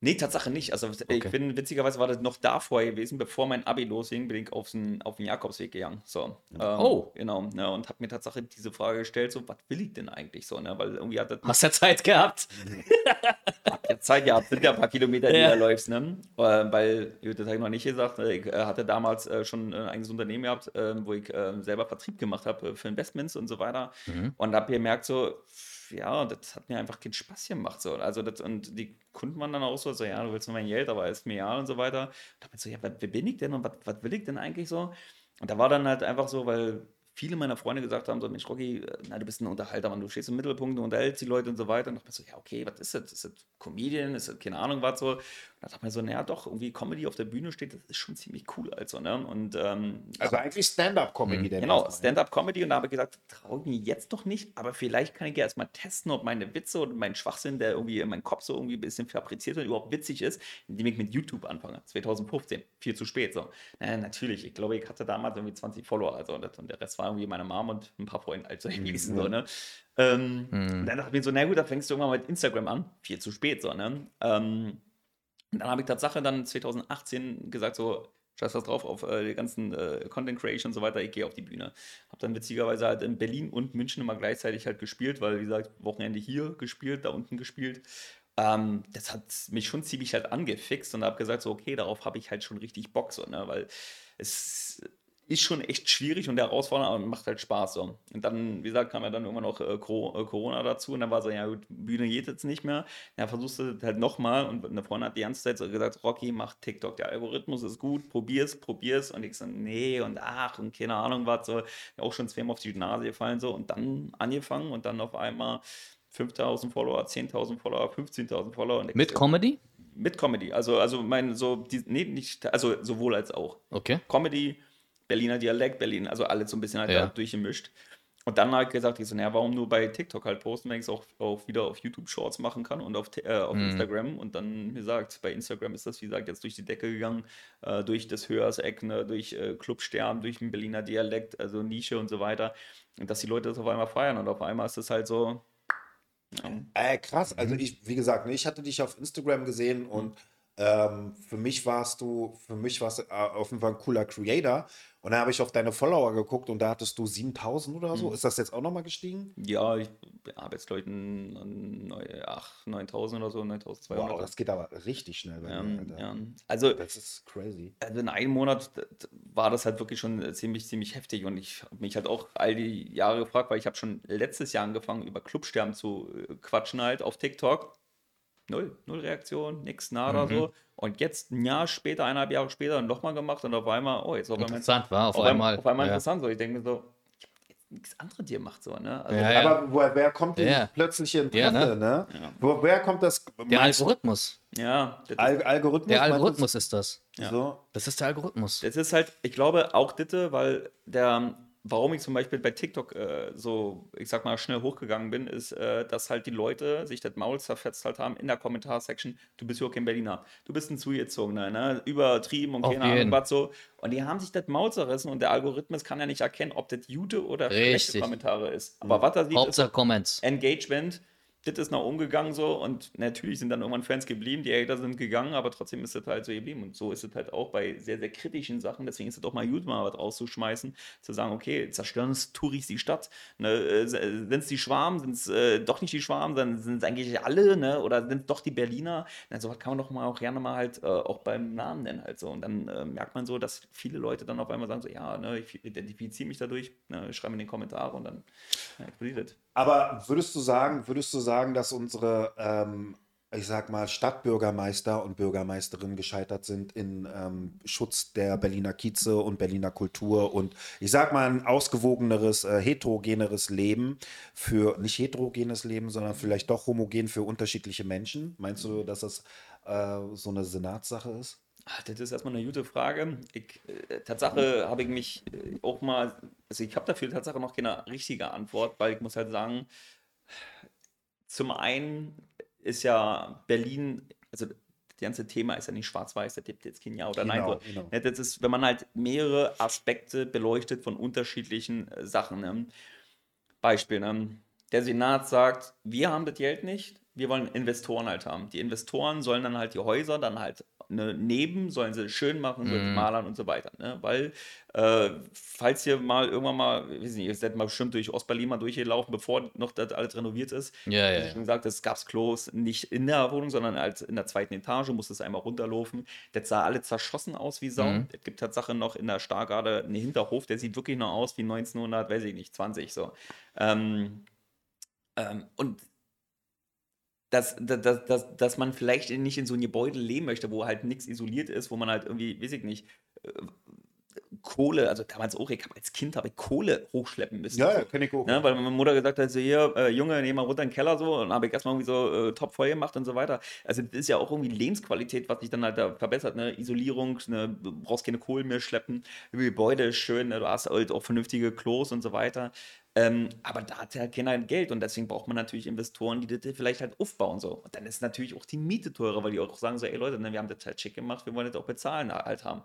Nee, Tatsache nicht. Also ich Okay. bin, witzigerweise war das noch davor gewesen, bevor mein Abi losging, bin ich auf den, auf den Jakobsweg gegangen. So. Ähm, Oh. Genau. Ne, und habe mir Tatsache diese Frage gestellt, so, was will ich denn eigentlich so? Ne? Weil irgendwie hat das Hast ja Zeit gehabt. ja Zeit gehabt, sind ja ein paar Kilometer, die Ja. du läufst, ne? Äh, weil, das habe ich noch nicht gesagt, äh, ich äh, hatte damals äh, schon ein eigenes Unternehmen gehabt, äh, wo ich äh, selber Vertrieb gemacht habe für Investments und so weiter. Und habe gemerkt, so, ja, das hat mir einfach keinen Spaß gemacht. So. Also das, und die Kunden waren dann auch so, so, ja, du willst nur mein Geld, aber ist mir ja und so weiter. Und ich so, ja, wer bin ich denn und was will ich denn eigentlich so? Und da war dann halt einfach so, weil viele meiner Freunde gesagt haben, so, Mensch, Rocky, äh, na, du bist ein Unterhalter, Mann, du stehst im Mittelpunkt, du unterhältst die Leute und so weiter. Und dachte mir so, ja, okay, was ist das? Ist das Comedian? Ist das keine Ahnung was so? Und da dachte ich mir so, naja, doch, irgendwie Comedy auf der Bühne steht, das ist schon ziemlich cool, also, ne? Und, ähm, Also eigentlich Stand-up-Comedy. denn Genau? Stand-up-Comedy und da habe ich gesagt, traue ich mir jetzt noch nicht, aber vielleicht kann ich ja erstmal testen, ob meine Witze und mein Schwachsinn, der irgendwie in meinem Kopf so irgendwie ein bisschen fabriziert und überhaupt witzig ist, indem ich mit YouTube anfange. 2015, viel zu spät so. Naja, natürlich, ich glaube, ich hatte damals irgendwie 20 Follower, also und der Rest war irgendwie meine Mom und ein paar Freunde, also gewesen, so, ne? Ähm, und Dann dachte ich mir so, na gut, da fängst du irgendwann mit Instagram an, viel zu spät, so, ne? Ähm, und dann habe ich Tatsache dann 2018 gesagt, so, scheiß was drauf auf äh, die ganzen äh, Content Creation und so weiter, ich gehe auf die Bühne. Habe dann witzigerweise halt in Berlin und München immer gleichzeitig halt gespielt, weil, wie gesagt, Wochenende hier gespielt, da unten gespielt. Ähm, das hat mich schon ziemlich halt angefixt und habe gesagt, so, okay, darauf habe ich halt schon richtig Bock, so, ne, weil es ist schon echt schwierig und herausfordernd und macht halt Spaß so. Und dann, wie gesagt, kam ja dann irgendwann noch äh, Corona dazu und dann war so, ja gut, Bühne geht jetzt nicht mehr. Ja, versuchst du halt nochmal und eine Freundin hat die ganze Zeit so gesagt, Rocky, mach TikTok, der Algorithmus ist gut, probier's, probier's. Und ich so, nee und ach und keine Ahnung was, so auch schon zweimal auf die Nase gefallen so und dann angefangen und dann auf einmal 5000 Follower, 10.000 Follower, 15.000 Follower. Mit so, Comedy? Mit Comedy, also, also mein, so, die, nee, nicht, also sowohl als auch. Okay. Comedy, Berliner Dialekt, Berlin, also alles so ein bisschen halt ja. durchgemischt. Und dann halt gesagt, ich so, naja, warum nur bei TikTok halt posten, wenn ich es auch, auch wieder auf YouTube Shorts machen kann und auf, äh, auf mhm. Instagram. Und dann, wie gesagt, bei Instagram ist das, wie gesagt, jetzt durch die Decke gegangen, äh, durch das Hörseck, ne, durch äh, Clubstern, durch den Berliner Dialekt, also Nische und so weiter. Und dass die Leute das auf einmal feiern und auf einmal ist das halt so. Ja. Äh, krass, also mhm. ich, wie gesagt, ich hatte dich auf Instagram gesehen und ähm, für mich warst du, für mich warst du äh, auf jeden Fall ein cooler Creator. Und dann habe ich auf deine Follower geguckt und da hattest du 7000 oder so. Mhm. Ist das jetzt auch nochmal gestiegen? Ja, ich habe jetzt Leute 9000 oder so, 9200. Wow, das geht aber richtig schnell bei ja, mir, ja. Also, das ist crazy. Also in einem Monat war das halt wirklich schon ziemlich, ziemlich heftig. Und ich habe mich halt auch all die Jahre gefragt, weil ich habe schon letztes Jahr angefangen, über Clubsterben zu äh, quatschen halt auf TikTok null, null Reaktion, nix, nada mhm. so. Und jetzt ein Jahr später, eineinhalb Jahre später, nochmal gemacht und auf einmal, oh, jetzt auf Interessant einmal, war, auf, auf einmal. Auf einmal ja. interessant so. Ich denke mir so, nichts anderes dir macht so, ne? Also, ja, aber woher, wer kommt dieses ja. plötzliche Interesse, ne? ne? Wo, woher kommt das? Der Algorithmus. Ja. Al Algorithmus. Der Algorithmus ist das. So. Das ist der Algorithmus. Das ist halt, ich glaube, auch Ditte, weil der warum ich zum Beispiel bei TikTok äh, so, ich sag mal, schnell hochgegangen bin, ist, äh, dass halt die Leute sich das Maul zerfetzt halt haben in der Kommentarsection, du bist ja kein Berliner, du bist ein Zugezogener, ne? übertrieben und keine Ahnung was so. Und die haben sich das Maul zerrissen und der Algorithmus kann ja nicht erkennen, ob das gute oder Richtig. schlechte Kommentare ist. Aber was da sieht, Hauptsache ist Comments. Engagement das ist noch umgegangen so. Und natürlich sind dann irgendwann Fans geblieben, die Hater sind gegangen, aber trotzdem ist es halt so geblieben. Und so ist es halt auch bei sehr, sehr kritischen Sachen, deswegen ist es auch mal gut, mal was rauszuschmeißen, zu sagen, okay, zerstören es Touris die Stadt, ne? Äh, sind es die Schwarmen, sind es äh, doch nicht die Schwarmen, dann sind es eigentlich alle, ne? oder sind es doch die Berliner, na, sowas kann man doch mal auch gerne mal halt äh, auch beim Namen nennen halt so. Und dann äh, merkt man so, dass viele Leute dann auf einmal sagen so, ja, ne, ich identifiziere mich dadurch, ne, schreibe in den Kommentaren und dann ja, explodiert aber würdest du sagen, würdest du sagen, dass unsere, ähm, ich sag mal, Stadtbürgermeister und Bürgermeisterinnen gescheitert sind in ähm, Schutz der Berliner Kieze und Berliner Kultur und ich sag mal ein ausgewogeneres, äh, heterogeneres Leben für, nicht heterogenes Leben, sondern vielleicht doch homogen für unterschiedliche Menschen? Meinst du, dass das äh, so eine Senatssache ist? Ach, das ist erstmal eine gute Frage. Ich, äh, Tatsache habe ich mich äh, auch mal, also ich habe dafür Tatsache noch keine richtige Antwort, weil ich muss halt sagen, zum einen ist ja Berlin, also das ganze Thema ist ja nicht schwarz-weiß, da gibt jetzt kein Ja oder Nein. Genau, genau. Das ist, wenn man halt mehrere Aspekte beleuchtet von unterschiedlichen äh, Sachen. Ne? Beispiel, ne? der Senat sagt, wir haben das Geld nicht, wir wollen Investoren halt haben. Die Investoren sollen dann halt die Häuser dann halt ne, neben, sollen sie schön machen, sollen mm. malern und so weiter. Ne? Weil, äh, falls ihr mal irgendwann mal, ich weiß nicht, ihr seid mal bestimmt durch Ostberlin mal durchgelaufen, bevor noch das alles renoviert ist. Ja, ja. Wie schon gesagt, es gab Klos nicht in der Wohnung, sondern als in der zweiten Etage, musste es einmal runterlaufen. Das sah alle zerschossen aus wie Sau. Mm. Es gibt Tatsache noch in der Stargarde einen Hinterhof, der sieht wirklich noch aus wie 1900, weiß ich nicht, 20 so. Ähm, ähm, und dass, dass, dass, dass man vielleicht nicht in so ein Gebäude leben möchte, wo halt nichts isoliert ist, wo man halt irgendwie, weiß ich nicht, äh, Kohle, also damals auch, ich habe als Kind habe ich Kohle hochschleppen müssen. Ja, ja kenne ich auch. Ne, weil meine Mutter gesagt hat, so hier, äh, Junge, nehm mal runter in den Keller so und habe ich erstmal irgendwie so äh, top voll gemacht und so weiter. Also das ist ja auch irgendwie Lebensqualität, was sich dann halt da verbessert, ne? Isolierung, ne? du brauchst keine Kohle mehr schleppen, Gebäude ist schön, ne? du hast halt auch vernünftige Klos und so weiter. Ähm, aber da hat ja keiner Geld und deswegen braucht man natürlich Investoren, die das vielleicht halt aufbauen. So. Und dann ist natürlich auch die Miete teurer, weil die auch sagen so, ey Leute, ne, wir haben das halt schick gemacht, wir wollen das auch bezahlen halt haben.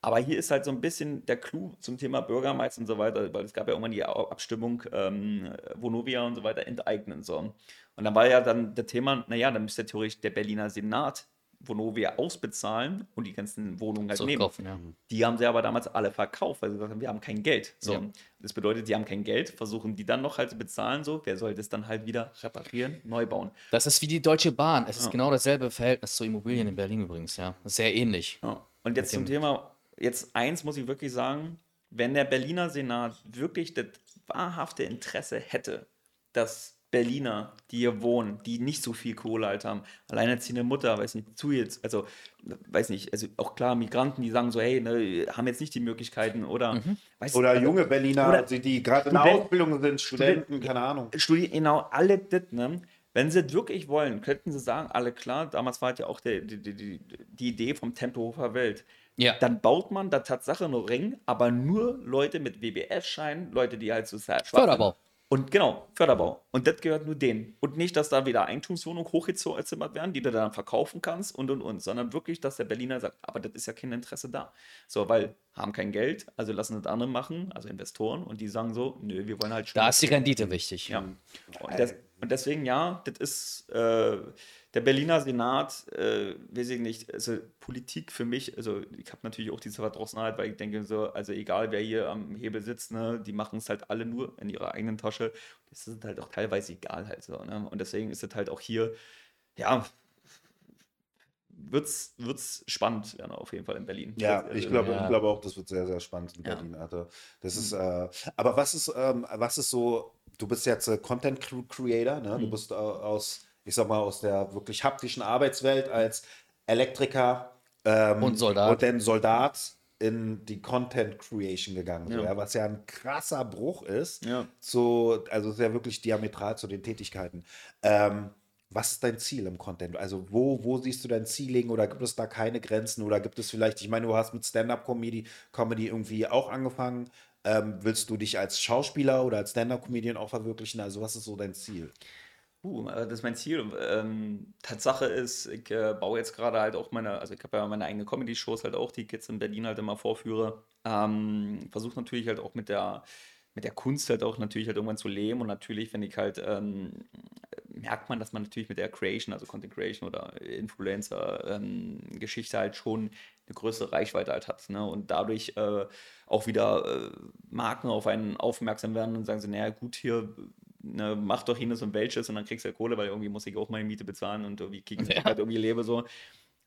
Aber hier ist halt so ein bisschen der Clou zum Thema Bürgermeister und so weiter, weil es gab ja irgendwann die Abstimmung, ähm, Vonovia und so weiter enteignen. So. Und dann war ja dann das Thema, naja, dann müsste theoretisch der Berliner Senat Vonovia ausbezahlen und die ganzen Wohnungen halt nehmen. Ja. Die haben sie aber damals alle verkauft, weil sie gesagt haben, wir haben kein Geld. So. Ja. Das bedeutet, die haben kein Geld, versuchen die dann noch halt zu bezahlen, so, wer soll das dann halt wieder reparieren, neu bauen. Das ist wie die Deutsche Bahn. Es ist ja. genau dasselbe Verhältnis zu Immobilien in Berlin übrigens, ja. Sehr ähnlich. Und jetzt zum Thema, jetzt eins muss ich wirklich sagen, wenn der Berliner Senat wirklich das wahrhafte Interesse hätte, dass Berliner, die hier wohnen, die nicht so viel Kohle halt haben, alleinerziehende Mutter, weiß nicht, zu jetzt, also, weiß nicht, also auch klar, Migranten, die sagen so, hey, ne, haben jetzt nicht die Möglichkeiten oder, Mhm. weißt Oder also, junge Berliner, oder die, die gerade in der Studenten- Ausbildung sind, Studenten, keine Ahnung. Studi genau, alle das, ne? Wenn sie das wirklich wollen, könnten sie sagen, alle klar, damals war halt ja auch der, die, die, die, die Idee vom Tempelhofer Welt. Ja. Dann baut man da Tatsache einen Ring, aber nur Leute mit WBF-Schein, Leute, die halt so sehr schwach sind. Förderbau. Und genau, Förderbau. Und das gehört nur denen. Und nicht, dass da wieder Eigentumswohnungen hochgezimmert werden, die du dann verkaufen kannst und und und, sondern wirklich, dass der Berliner sagt, aber das ist ja kein Interesse da. So, weil haben kein Geld, also lassen das andere machen, also Investoren, und die sagen so, nö, wir wollen halt schon. Da ist die Rendite wichtig. Ja. Und, des, und deswegen, ja, das ist äh, der Berliner Senat, äh, weiß ich nicht, also Politik für mich, also ich habe natürlich auch diese Verdrossenheit, weil ich denke so, also egal wer hier am Hebel sitzt, ne, die machen es halt alle nur in ihrer eigenen Tasche. Das ist halt auch teilweise egal halt so, ne? Und deswegen ist es halt auch hier, ja, wird's, wird's spannend werden auf jeden Fall in Berlin. Ja, Also, ich glaube Ja. ich glaube auch, das wird sehr, sehr spannend in Ja. Berlin. Alter. Das ist, äh, aber was ist, ähm, was ist so, du bist jetzt äh, Content Cre- Creator, ne? du Mhm. bist äh, aus, ich sag mal, aus der wirklich haptischen Arbeitswelt als Elektriker ähm, Und Soldat. und dann Soldat in die Content Creation gegangen, so, Ja. ja, was ja ein krasser Bruch ist, Ja. zu, also sehr wirklich diametral zu den Tätigkeiten. Ähm, was ist dein Ziel im Content? Also wo, wo siehst du dein Ziel liegen oder gibt es da keine Grenzen oder gibt es vielleicht, ich meine, du hast mit Stand-Up-Comedy Comedy irgendwie auch angefangen. Ähm, willst du dich als Schauspieler oder als Stand-Up-Comedian auch verwirklichen? Also was ist so dein Ziel? Uh, äh, das ist mein Ziel. Ähm, Tatsache ist, ich äh, baue jetzt gerade halt auch meine, also ich habe ja meine eigenen Comedy-Shows halt auch, die ich jetzt in Berlin halt immer vorführe. Ähm, Versuche natürlich halt auch mit der, mit der Kunst halt auch natürlich halt irgendwann zu leben und natürlich, wenn ich halt, ähm, merkt man, dass man natürlich mit der Creation, also Content Creation oder Influencer-Geschichte halt schon eine größere Reichweite halt hat. Ne? Und dadurch äh, auch wieder äh, Marken auf einen aufmerksam werden und sagen so, naja gut, hier ne, mach doch hier so ein welches und dann kriegst du ja Kohle, weil irgendwie muss ich auch meine Miete bezahlen und irgendwie kriegen Ja. halt irgendwie lebe so.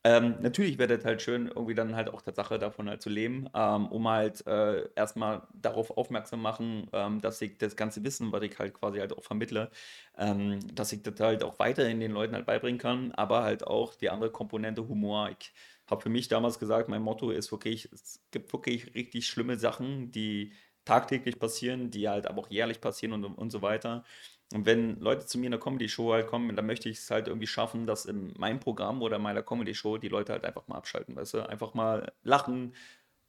Ähm, natürlich wäre das halt schön, irgendwie dann halt auch Tatsache davon halt zu leben, ähm, um halt äh, erstmal darauf aufmerksam machen, ähm, dass ich das ganze Wissen, was ich halt quasi halt auch vermittle, ähm, dass ich das halt auch weiterhin den Leuten halt beibringen kann, aber halt auch die andere Komponente Humor. Ich habe für mich damals gesagt, mein Motto ist wirklich, es gibt wirklich richtig schlimme Sachen, die tagtäglich passieren, die halt aber auch jährlich passieren und, und so weiter. Und wenn Leute zu mir in der Comedy-Show halt kommen, dann möchte ich es halt irgendwie schaffen, dass in meinem Programm oder in meiner Comedy-Show die Leute halt einfach mal abschalten, weißt du? Einfach mal lachen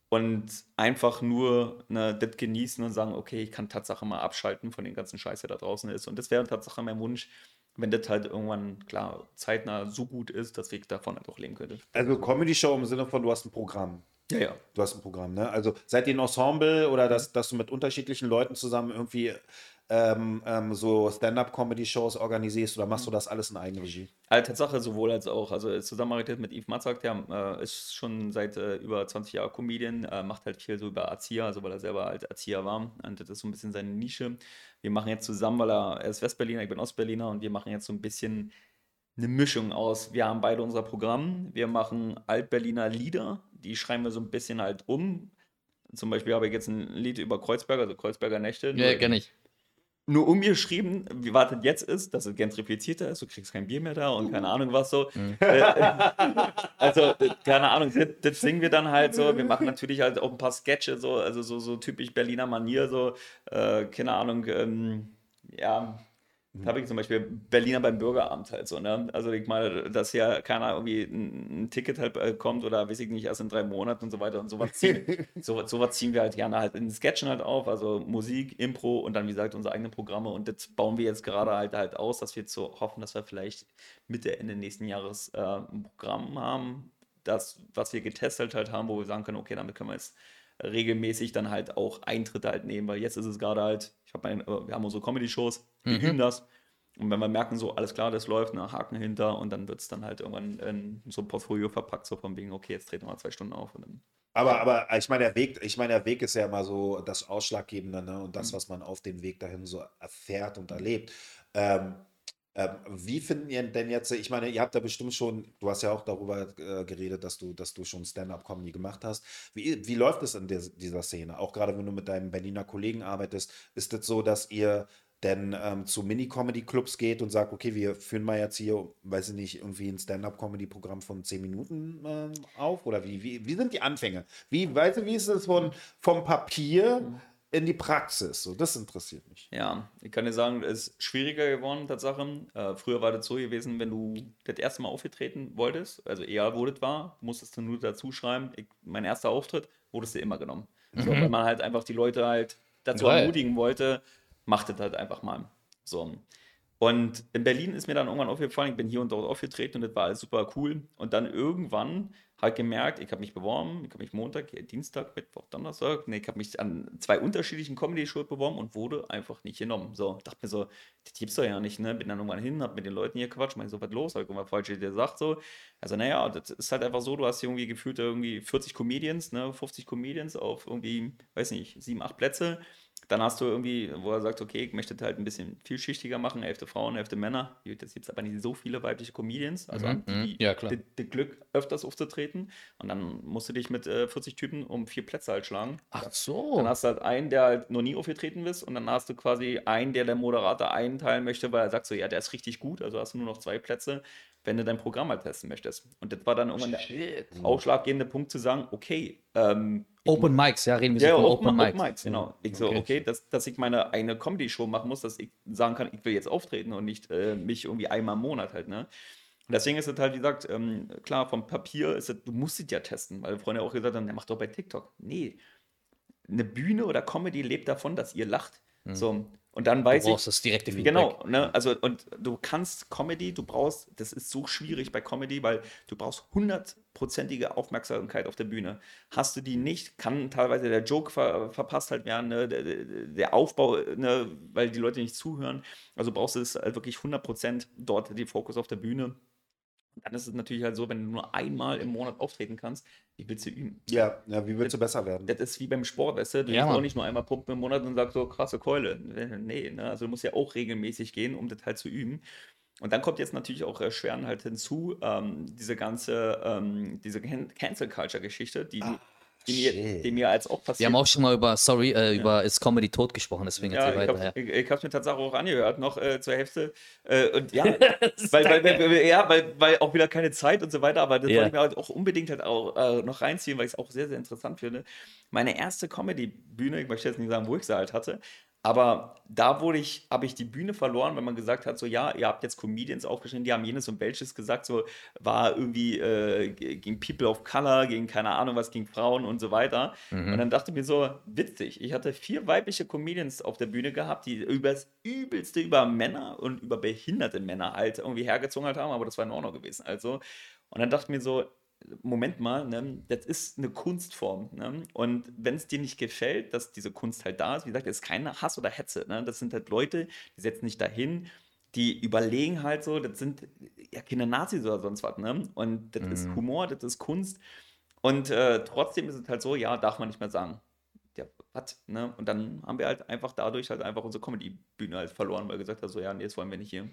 und einfach nur ne, das genießen und sagen, okay, ich kann Tatsache mal abschalten von den ganzen Scheiß, der da draußen ist. Und das wäre Tatsache mein Wunsch, wenn das halt irgendwann, klar, zeitnah so gut ist, dass ich davon halt auch leben könnte. Also Comedy-Show im Sinne von, du hast ein Programm. Ja, ja. Du hast ein Programm, ne? Also seid ihr ein Ensemble oder dass, dass du mit unterschiedlichen Leuten zusammen irgendwie ähm, ähm, so Stand-up-Comedy-Shows organisierst oder machst du das alles in Eigenregie? Also Tatsache sowohl als auch. Also Zusammenarbeit mit Yves Matzak, der äh, ist schon seit äh, über 20 Jahren Comedian, äh, macht halt viel so über Erzieher, also weil er selber halt Erzieher war. Und das ist so ein bisschen seine Nische. Wir machen jetzt zusammen, weil er, er ist Westberliner, ich bin Ostberliner und wir machen jetzt so ein bisschen eine Mischung aus. Wir haben beide unser Programm. Wir machen Altberliner Lieder, die schreiben wir so ein bisschen halt um. Zum Beispiel habe ich jetzt ein Lied über Kreuzberg, also Kreuzberger Nächte. Ja, kenne ich. nur umgeschrieben, wie das jetzt ist, dass es gentrifizierter ist, du kriegst kein Bier mehr da und keine Ahnung was so. Äh, also, keine Ahnung, das, das singen wir dann halt so. Wir machen natürlich halt auch ein paar Sketche, so, also so, so typisch Berliner Manier, so, äh, keine Ahnung, ähm, ja. Da habe ich zum Beispiel Berliner beim Bürgeramt halt so, ne? Also ich meine, dass hier keiner irgendwie ein, ein Ticket halt äh, kommt oder weiß ich nicht, erst in drei Monaten und so weiter und sowas ziehen, so, sowas ziehen wir halt gerne halt in Sketchen halt auf, also Musik, Impro und dann wie gesagt unsere eigenen Programme und das bauen wir jetzt gerade halt halt aus, dass wir so hoffen, dass wir vielleicht Mitte, Ende nächsten Jahres äh, ein Programm haben, das, was wir getestet halt haben, wo wir sagen können, okay, damit können wir jetzt regelmäßig dann halt auch Eintritte halt nehmen, weil jetzt ist es gerade halt, ich habe mein, äh, wir haben unsere Comedy-Shows, wir Mhm. üben das und wenn wir merken, so alles klar, das läuft, nach Haken hinter und dann wird es dann halt irgendwann in so ein Portfolio verpackt, so von wegen, okay, jetzt treten wir mal zwei Stunden auf und dann Aber, aber ich meine, der Weg, ich meine, der Weg ist ja immer so das Ausschlaggebende, ne? Und das, Mhm. was man auf dem Weg dahin so erfährt und erlebt. Ähm, Ähm, wie finden ihr denn jetzt, ich meine, ihr habt da bestimmt schon, du hast ja auch darüber äh, geredet, dass du, dass du schon Stand-up-Comedy gemacht hast. Wie, wie läuft es in der, dieser Szene? Auch gerade wenn du mit deinem Berliner Kollegen arbeitest, ist es so, dass ihr denn ähm, zu Mini-Comedy-Clubs geht und sagt, okay, wir führen mal jetzt hier, weiß ich nicht, irgendwie ein Stand-up-Comedy-Programm von 10 Minuten ähm, auf? Oder wie, wie, wie sind die Anfänge? Wie, weißt du, wie ist es von, vom Papier in die Praxis? So, das interessiert mich. Ja, ich kann dir sagen, es ist schwieriger geworden, Tatsache. Äh, früher war das so gewesen, wenn du das erste Mal aufgetreten wolltest, also egal wo das war, musstest du nur dazu schreiben, ich, mein erster Auftritt, wurdest du immer genommen. So, weil man halt einfach die Leute halt dazu Geil. ermutigen wollte, macht das halt einfach mal. So. Und in Berlin ist mir dann irgendwann aufgefallen, ich bin hier und dort aufgetreten und das war alles super cool. Und dann irgendwann halt gemerkt, ich habe mich beworben, ich habe mich Montag, äh, Dienstag, Mittwoch, Donnerstag, nee, ich habe mich an zwei unterschiedlichen Comedy-Shows beworben und wurde einfach nicht genommen. So, dachte mir so, das gibt's doch ja nicht, ne? Bin dann irgendwann hin, hab mit den Leuten hier quatscht, meine so, was los? Hab ich irgendwann falsch gesagt, so. Also, naja, das ist halt einfach so, du hast hier irgendwie gefühlt irgendwie 40 Comedians, ne? 50 Comedians auf irgendwie, weiß nicht, sieben, acht Plätze. Dann hast du irgendwie, wo er sagt, okay, ich möchte halt ein bisschen vielschichtiger machen, Hälfte Frauen, Hälfte Männer. Jetzt gibt es aber nicht so viele weibliche Comedians, also haben die, mhm. Ja, klar. die, die Glück, öfters aufzutreten. Und dann musst du dich mit äh, 40 Typen um vier Plätze halt schlagen. Ach so. Dann hast du halt einen, der halt noch nie aufgetreten ist und dann hast du quasi einen, der der Moderator einteilen möchte, weil er sagt so, ja, der ist richtig gut, also hast du nur noch zwei Plätze, wenn du dein Programm halt testen möchtest. Und das war dann irgendwann der ausschlaggebende Punkt zu sagen, okay, ähm, Open Mics, ja, reden wir ja, so von Open, Open, Open Mics. Mics, genau. Ich so, Okay. okay, dass, dass ich meine eine Comedy-Show machen muss, dass ich sagen kann, ich will jetzt auftreten und nicht äh, mich irgendwie einmal im Monat halt, ne? Und deswegen ist es halt, wie gesagt, ähm, klar, vom Papier ist es, du musst es ja testen, weil Freunde auch gesagt haben, der macht doch bei TikTok. Nee, eine Bühne oder Comedy lebt davon, dass ihr lacht. So, und dann weiß Mhm. Du ich, brauchst das direkte Feedback. Genau, ne? Also, und du kannst Comedy, du brauchst, das ist so schwierig bei Comedy, weil du brauchst hundertprozentige Aufmerksamkeit auf der Bühne. Hast du die nicht, kann teilweise der Joke ver, verpasst halt werden, ne? der, der- der Aufbau, ne? weil die Leute nicht zuhören. Also brauchst du es halt wirklich 100% dort den Fokus auf der Bühne. Und dann ist es natürlich halt so, wenn du nur einmal im Monat auftreten kannst, wie willst du üben? Ja, ja wie willst du besser werden? Das ist wie beim Sport, weißt du? Du Ja, ja, auch nicht nur einmal pumpen im Monat und sagst so, krasse Keule. Nee, ne? Also du musst ja auch regelmäßig gehen, um das halt zu üben. Und dann kommt jetzt natürlich auch erschwerend halt hinzu, ähm, diese ganze, ähm, diese Can- Cancel-Culture-Geschichte, die, die, mir, die mir als auch passiert Wir haben auch schon mal über, sorry, äh, über Ist Comedy tot gesprochen, deswegen ja, weiter. habe Ja. ich, ich hab's mir tatsächlich auch angehört, noch äh, zur Hälfte. Äh, und ja, weil, weil, weil, ja weil, weil auch wieder keine Zeit und so weiter, aber das Ja. wollte ich mir halt auch unbedingt halt auch äh, noch reinziehen, weil ich es auch sehr, sehr interessant finde. Meine erste Comedy-Bühne, ich möchte jetzt nicht sagen, wo ich sie halt hatte, aber da wurde ich, habe ich die Bühne verloren, wenn man gesagt hat, so ja, ihr habt jetzt Comedians aufgeschrieben, die haben jenes und welches gesagt, so war irgendwie äh, ge- gegen People of Color, gegen keine Ahnung was, gegen Frauen und so weiter. Und dann dachte ich mir so, witzig, ich hatte vier weibliche Comedians auf der Bühne gehabt, die über das Übelste über Männer und über behinderte Männer halt irgendwie hergezogen halt haben, aber das war in Ordnung gewesen. Also, und dann dachte ich mir so, Moment mal, ne, das ist eine Kunstform. Ne? Und wenn es dir nicht gefällt, dass diese Kunst halt da ist, wie gesagt, das ist keine Hass oder Hetze. Ne? Das sind halt Leute, die setzen sich dahin, die überlegen halt so, das sind ja keine Nazis oder sonst was. Ne? Und das ist Humor, das ist Kunst. Und äh, trotzdem ist es halt so, ja, darf man nicht mehr sagen. Ja, was? Ne? Und dann haben wir halt einfach dadurch halt einfach unsere Comedy-Bühne halt verloren, weil gesagt hat, so, ja, nee, das wollen wir nicht hier.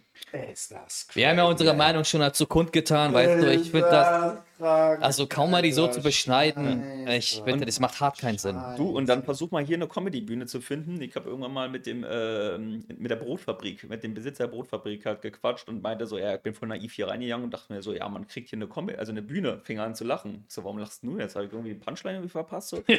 Ist das Wir haben ja unsere Meinung schon dazu kundgetan, weißt du, ich finde das, krank. also Comedy so zu beschneiden, ich finde, das macht hart keinen Sinn. Du, und dann versuch mal hier eine Comedy-Bühne zu finden. Ich habe irgendwann mal mit dem, ähm, mit der Brotfabrik, mit dem Besitzer der Brotfabrik halt gequatscht und meinte so, ja, ich bin voll naiv hier reingegangen und dachte mir so, ja, man kriegt hier eine Comedy, also eine Bühne, fing an zu lachen. Ich so, warum lachst du jetzt? Habe ich irgendwie die Punchline irgendwie verpasst? So?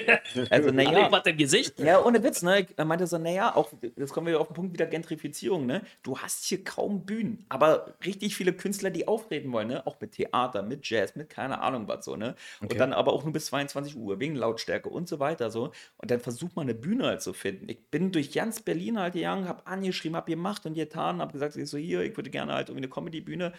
Also, naja. Gesicht? Ja, ohne Witz, ne? Er meinte so, naja, auch, jetzt kommen wir auf den Punkt wieder Gentrifizierung, ne? Du hast hier kaum Bühnen, aber richtig viele Künstler, die auftreten wollen, ne? Auch mit Theater, mit Jazz, mit keine Ahnung was so, ne? Und dann aber auch nur bis 22 Uhr, wegen Lautstärke und so weiter, so. Und dann versucht man eine Bühne halt zu finden. Ich bin durch ganz Berlin halt gegangen, hab angeschrieben, hab gemacht und getan, hab gesagt, ich so, hier, ich würde gerne halt irgendwie eine Comedy-Bühne.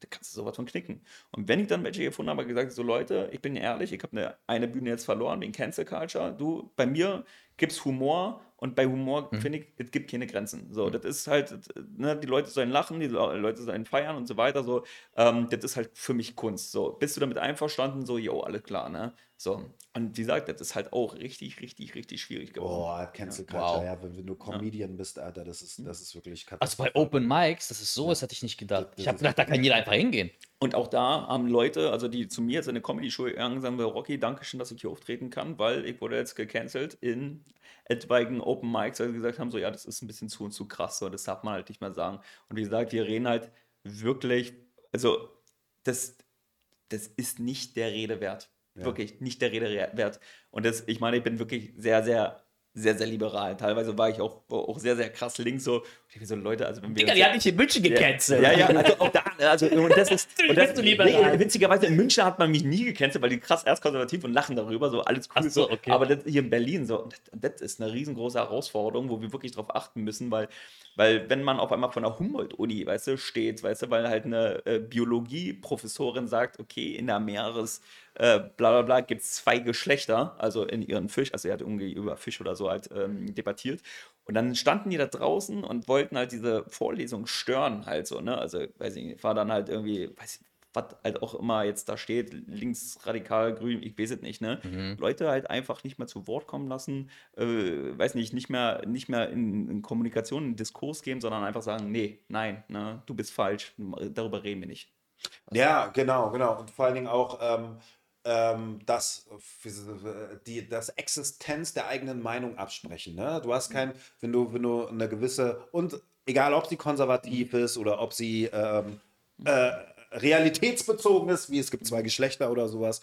Da kannst du sowas von knicken. Und wenn ich dann welche gefunden habe, gesagt, so Leute, ich bin ehrlich, ich habe eine, eine Bühne jetzt verloren wegen Cancel Culture. Du, bei mir gibt es Humor und bei Humor finde ich, es gibt keine Grenzen. So, das ist halt, ne, die Leute sollen lachen, die Le- Leute sollen feiern und so weiter. So, ähm, das ist halt für mich Kunst. So, bist du damit einverstanden? So, jo, alles klar, ne? So. Und wie gesagt, das ist halt auch richtig, richtig, richtig schwierig geworden. Boah, Cancel Culture, Wow. ja, wenn, wenn du Comedian bist, Alter, das ist, das ist wirklich Also bei Open Mics, das ist so, das hätte ich nicht gedacht. Ich habe gedacht, da kann jeder einfach hingehen. Und auch da haben Leute, also die zu mir jetzt in eine Comedy-Schule gegangen, sagen wir, Rocky, danke schön, dass ich hier auftreten kann, weil ich wurde jetzt gecancelt in etwaigen Open Mics, weil sie gesagt haben, so ja, das ist ein bisschen zu und zu krass, so das darf man halt nicht mehr sagen. Und wie gesagt, wir reden halt wirklich, also das, das ist nicht der Rede wert. Wirklich nicht der Rede wert. Und das, ich meine, ich bin wirklich sehr, sehr, sehr, sehr liberal. Teilweise war ich auch, auch sehr, sehr krass links so. Ich so, Leute, also wenn wir Digga, die hat nicht in München gecancelt. ja, ja, also auch da, also und das ist, und das, nee, witzigerweise in München hat man mich nie gecancelt, weil die krass erzkonservativ und lachen darüber, so alles cool. So, okay. Aber das hier in Berlin so, das, das ist eine riesengroße Herausforderung, wo wir wirklich drauf achten müssen, weil, weil wenn man auf einmal von der Humboldt-Uni, weißt du, steht, weißt du, weil halt eine äh, Biologie-Professorin sagt, okay, in der Meeres äh, bla bla bla gibt es zwei Geschlechter, also in ihren Fisch, also er hat irgendwie über Fisch oder so halt ähm, debattiert. Und dann standen die da draußen und wollten halt diese Vorlesung stören, halt so, ne? Also, weiß ich nicht, war dann halt irgendwie, weiß ich, was halt auch immer jetzt da steht, linksradikal, grün, ich weiß es nicht, ne? Leute halt einfach nicht mehr zu Wort kommen lassen, äh, weiß nicht, nicht mehr, nicht mehr in, in Kommunikation, in Diskurs gehen, sondern einfach sagen, nee, nein, ne, du bist falsch, darüber reden wir nicht. Ja, genau, genau. Und vor allen Dingen auch ähm, ähm, das, die, das Existenz der eigenen Meinung absprechen. Ne? Du hast kein, wenn du, wenn du eine gewisse, und egal ob sie konservativ ist oder ob sie ähm, äh, realitätsbezogen ist, wie es gibt zwei Geschlechter oder sowas,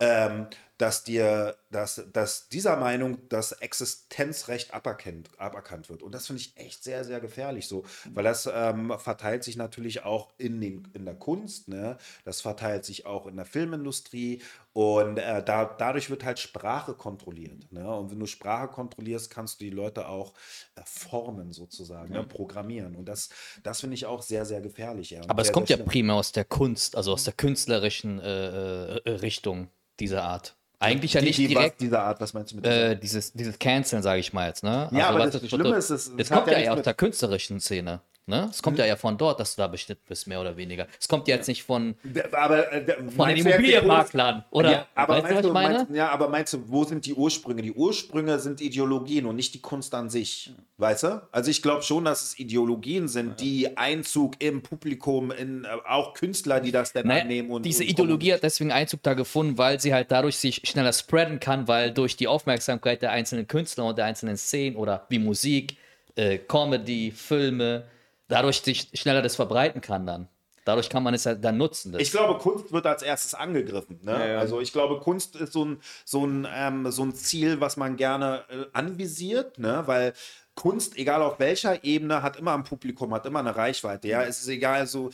ähm, dass dir, dass, dass dieser Meinung das Existenzrecht aberkannt, aberkannt wird. Und das finde ich echt sehr, sehr gefährlich so, weil das ähm, verteilt sich natürlich auch in, den, in der Kunst, ne? das verteilt sich auch in der Filmindustrie und äh, da, dadurch wird halt Sprache kontrolliert. Ne? Und wenn du Sprache kontrollierst, kannst du die Leute auch äh, formen sozusagen, ne? programmieren. Und das, das finde ich auch sehr, sehr gefährlich. Ja. Aber es sehr, kommt sehr ja schlimm. primär aus der Kunst, also aus der künstlerischen äh, äh, Richtung dieser Art. Eigentlich ja Die- nicht die, direkt was, dieser Art, was meinst du mit äh, dieses, dieses Canceln, sage ich mal jetzt. Ne? Ja, aber was das ist- Schlimme ist, es- das es kommt ja ja, eher aus der künstlerischen Szene. Ne? Es kommt ja eher von dort, dass du da beschnitten bist, mehr oder weniger. Es kommt ja jetzt nicht von, Aber, äh, von den Immobilienmaklern, oder? Ja, aber weißt meinst du, meine? meinst, ja, aber meinst du, wo sind die Ursprünge? Die Ursprünge sind Ideologien und nicht die Kunst an sich. Weißt du? Also ich glaube schon, dass es Ideologien sind, die Einzug im Publikum, in äh, auch Künstler, die das dann Naja, annehmen und diese und Ideologie hat deswegen Einzug da gefunden, weil sie halt dadurch sich schneller spreaden kann, weil durch die Aufmerksamkeit der einzelnen Künstler und der einzelnen Szenen oder wie Musik, äh, Comedy, Filme, dadurch sich schneller das verbreiten kann dann. Dadurch kann man es halt dann nutzen. Das. Ich glaube, Kunst wird als erstes angegriffen. Ne? Ja, ja. Also ich glaube, Kunst ist so ein, so ein, ähm, so ein Ziel, was man gerne äh, anvisiert, ne? weil Kunst, egal auf welcher Ebene, hat immer ein Publikum, hat immer eine Reichweite. Ja, es ist egal, so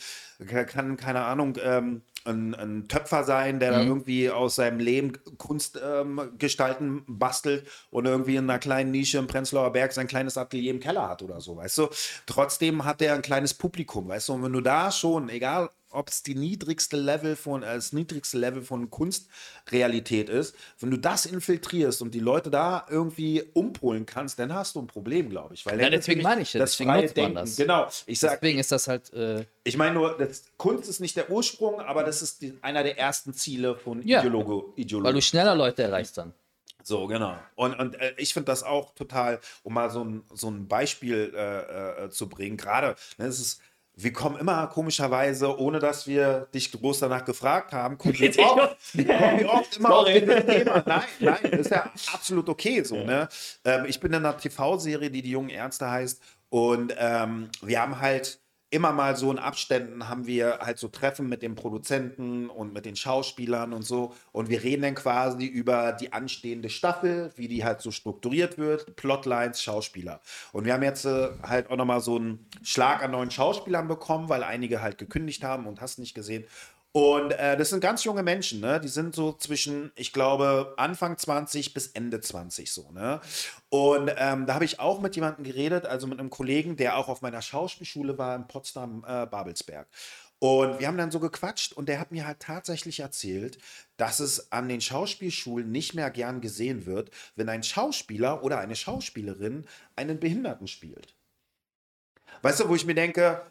kann, keine Ahnung, ähm, ein, ein Töpfer sein, der da irgendwie aus seinem Leben Kunst ähm, bastelt und irgendwie in einer kleinen Nische im Prenzlauer Berg sein kleines Atelier im Keller hat oder so, weißt du. Trotzdem hat er ein kleines Publikum, weißt du. Und wenn du da schon, egal ob es die niedrigste Level von, äh, das niedrigste Level von Kunstrealität ist, wenn du das infiltrierst und die Leute da irgendwie umpolen kannst, dann hast du ein Problem, glaube ich. Weil Ja, deswegen meine ich ja, das deswegen nutzt man Denken, das. genau. Ich sag, Deswegen ist das halt. Äh, ich meine nur, das, Kunst ist nicht der Ursprung, aber das ist die, einer der ersten Ziele von Ja. Ideologo, weil Ideologie. du schneller Leute erreichst dann. So, genau. Und, und äh, ich finde das auch total, um mal so ein, so ein Beispiel äh, äh, zu bringen, gerade, ne, es ist, wir kommen immer komischerweise, ohne dass wir dich groß danach gefragt haben, kommen wir oft, kommen wir oft immer auf Sorry. dieses Thema. Nein, nein, das ist ja absolut okay so. Ne? Ähm, ich bin in einer TV-Serie, die die jungen Ärzte heißt und ähm, wir haben halt immer mal so in Abständen haben wir halt so Treffen mit den Produzenten und mit den Schauspielern und so. Und wir reden dann quasi über die anstehende Staffel, wie die halt so strukturiert wird, Plotlines, Schauspieler. Und wir haben jetzt äh, halt auch nochmal so einen Schlag an neuen Schauspielern bekommen, weil einige halt gekündigt haben und hast nicht gesehen. Und äh, das sind ganz junge Menschen, ne? Die sind so zwischen, ich glaube, Anfang 20 bis Ende 20 so, ne? Und ähm, da habe ich auch mit jemandem geredet, also mit einem Kollegen, der auch auf meiner Schauspielschule war in Potsdam, äh. Und wir haben dann so gequatscht und der hat mir halt tatsächlich erzählt, dass es an den Schauspielschulen nicht mehr gern gesehen wird, wenn ein Schauspieler oder eine Schauspielerin einen Behinderten spielt. Weißt du, wo ich mir denke,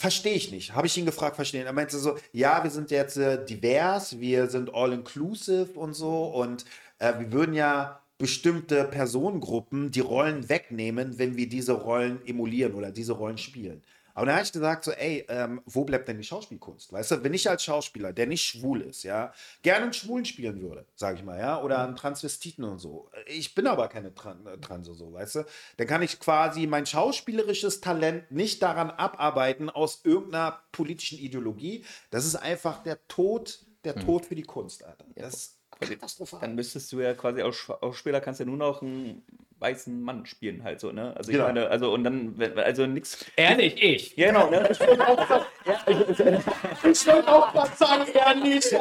verstehe ich nicht. Habe ich ihn gefragt, verstehen. Er meinte so, ja, wir sind jetzt äh, divers, wir sind all-inclusive und so und äh, wir würden ja bestimmte Personengruppen die Rollen wegnehmen, wenn wir diese Rollen emulieren oder diese Rollen spielen. Aber dann habe ich gesagt, so, ey, ähm, wo bleibt denn die Schauspielkunst? Weißt du, wenn ich als Schauspieler, der nicht schwul ist, ja, gerne einen Schwulen spielen würde, sage ich mal, ja, oder einen Transvestiten und so. Ich bin aber keine Tran äh, Transe, so, weißt du, dann kann ich quasi mein schauspielerisches Talent nicht daran abarbeiten aus irgendeiner politischen Ideologie. Das ist einfach der Tod, der hm. Tod für die Kunst, Alter. Das ist katastrophal. Dann müsstest du ja quasi als Schauspieler kannst ja nur noch einen weißen Mann spielen halt so, ne? Also ich ja. meine, also und dann, also nichts. Er nicht, ich. Genau, ne? Ich wollte auch was sagen, er nicht.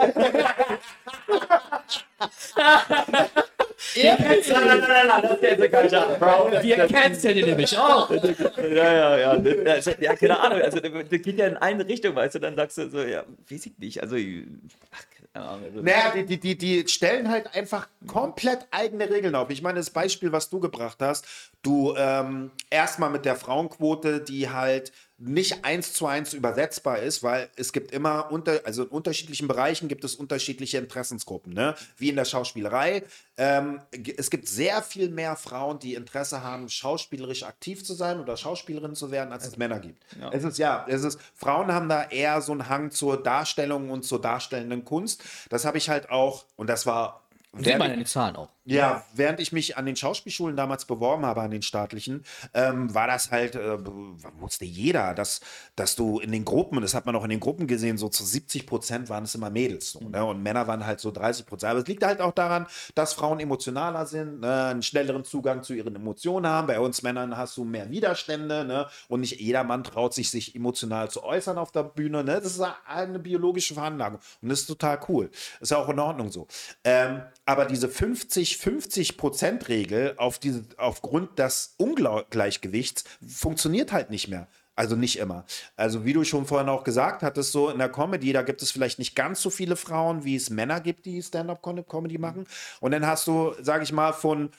Ihr kennst nein, nein, nein, nein, das ist der Culture, Bro. Wir kennst ja nämlich auch. Ja, ja, ja. Also, ja, keine Ahnung. Also, das geht ja in eine Richtung, weißt du, dann sagst du so, ja, weiß ich nicht. Also, ach, also naja, die, die, die, die stellen halt einfach komplett eigene Regeln auf. Ich meine, das Beispiel, was du gebracht hast, du ähm, erstmal mit der Frauenquote, die halt nicht eins zu eins übersetzbar ist, weil es gibt immer unter, also in unterschiedlichen Bereichen gibt es unterschiedliche Interessensgruppen, ne? Wie in der Schauspielerei. Ähm, es gibt sehr viel mehr Frauen, die Interesse haben, schauspielerisch aktiv zu sein oder Schauspielerin zu werden, als es Männer gibt. Ja. Es ist ja, es ist, Frauen haben da eher so einen Hang zur Darstellung und zur darstellenden Kunst. Das habe ich halt auch, und das war Sieht man in den Zahlen auch. Ja, während ich mich an den Schauspielschulen damals beworben habe, an den staatlichen, ähm, war das halt, äh, wusste jeder, dass, dass du in den Gruppen, das hat man auch in den Gruppen gesehen, so zu 70 Prozent waren es immer Mädels. So, ne? Und Männer waren halt so 30 Prozent. Aber es liegt halt auch daran, dass Frauen emotionaler sind, ne? einen schnelleren Zugang zu ihren Emotionen haben. Bei uns Männern hast du mehr Widerstände ne? und nicht jeder Mann traut sich, sich emotional zu äußern auf der Bühne. Ne? Das ist eine biologische Veranlagung und das ist total cool. Ist ja auch in Ordnung so. Ähm, aber diese 50-50-Prozent-Regel auf diese, aufgrund des Ungleichgewichts funktioniert halt nicht mehr. Also nicht immer. Also wie du schon vorhin auch gesagt hattest, so in der Comedy, da gibt es vielleicht nicht ganz so viele Frauen, wie es Männer gibt, die Stand-up-Comedy machen. Und dann hast du, sage ich mal, von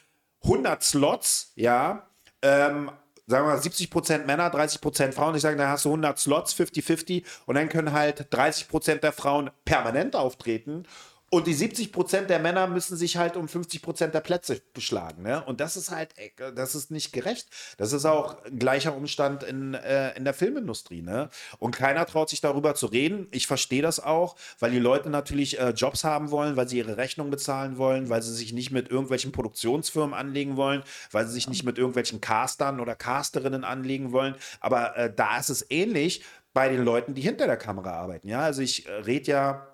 100 Slots, ja, ähm, sagen wir mal 70% Männer, 30% Frauen. Ich sage, da hast du 100 Slots, 50-50 und dann können halt 30% der Frauen permanent auftreten und die 70 Prozent der Männer müssen sich halt um 50 Prozent der Plätze beschlagen. Ne? Und das ist halt, das ist nicht gerecht. Das ist auch ein gleicher Umstand in, äh, in der Filmindustrie. Ne? Und keiner traut sich darüber zu reden. Ich verstehe das auch, weil die Leute natürlich äh, Jobs haben wollen, weil sie ihre Rechnung bezahlen wollen, weil sie sich nicht mit irgendwelchen Produktionsfirmen anlegen wollen, weil sie sich nicht mit irgendwelchen Castern oder Casterinnen anlegen wollen. Aber äh, da ist es ähnlich bei den Leuten, die hinter der Kamera arbeiten. Ja, also ich äh, rede ja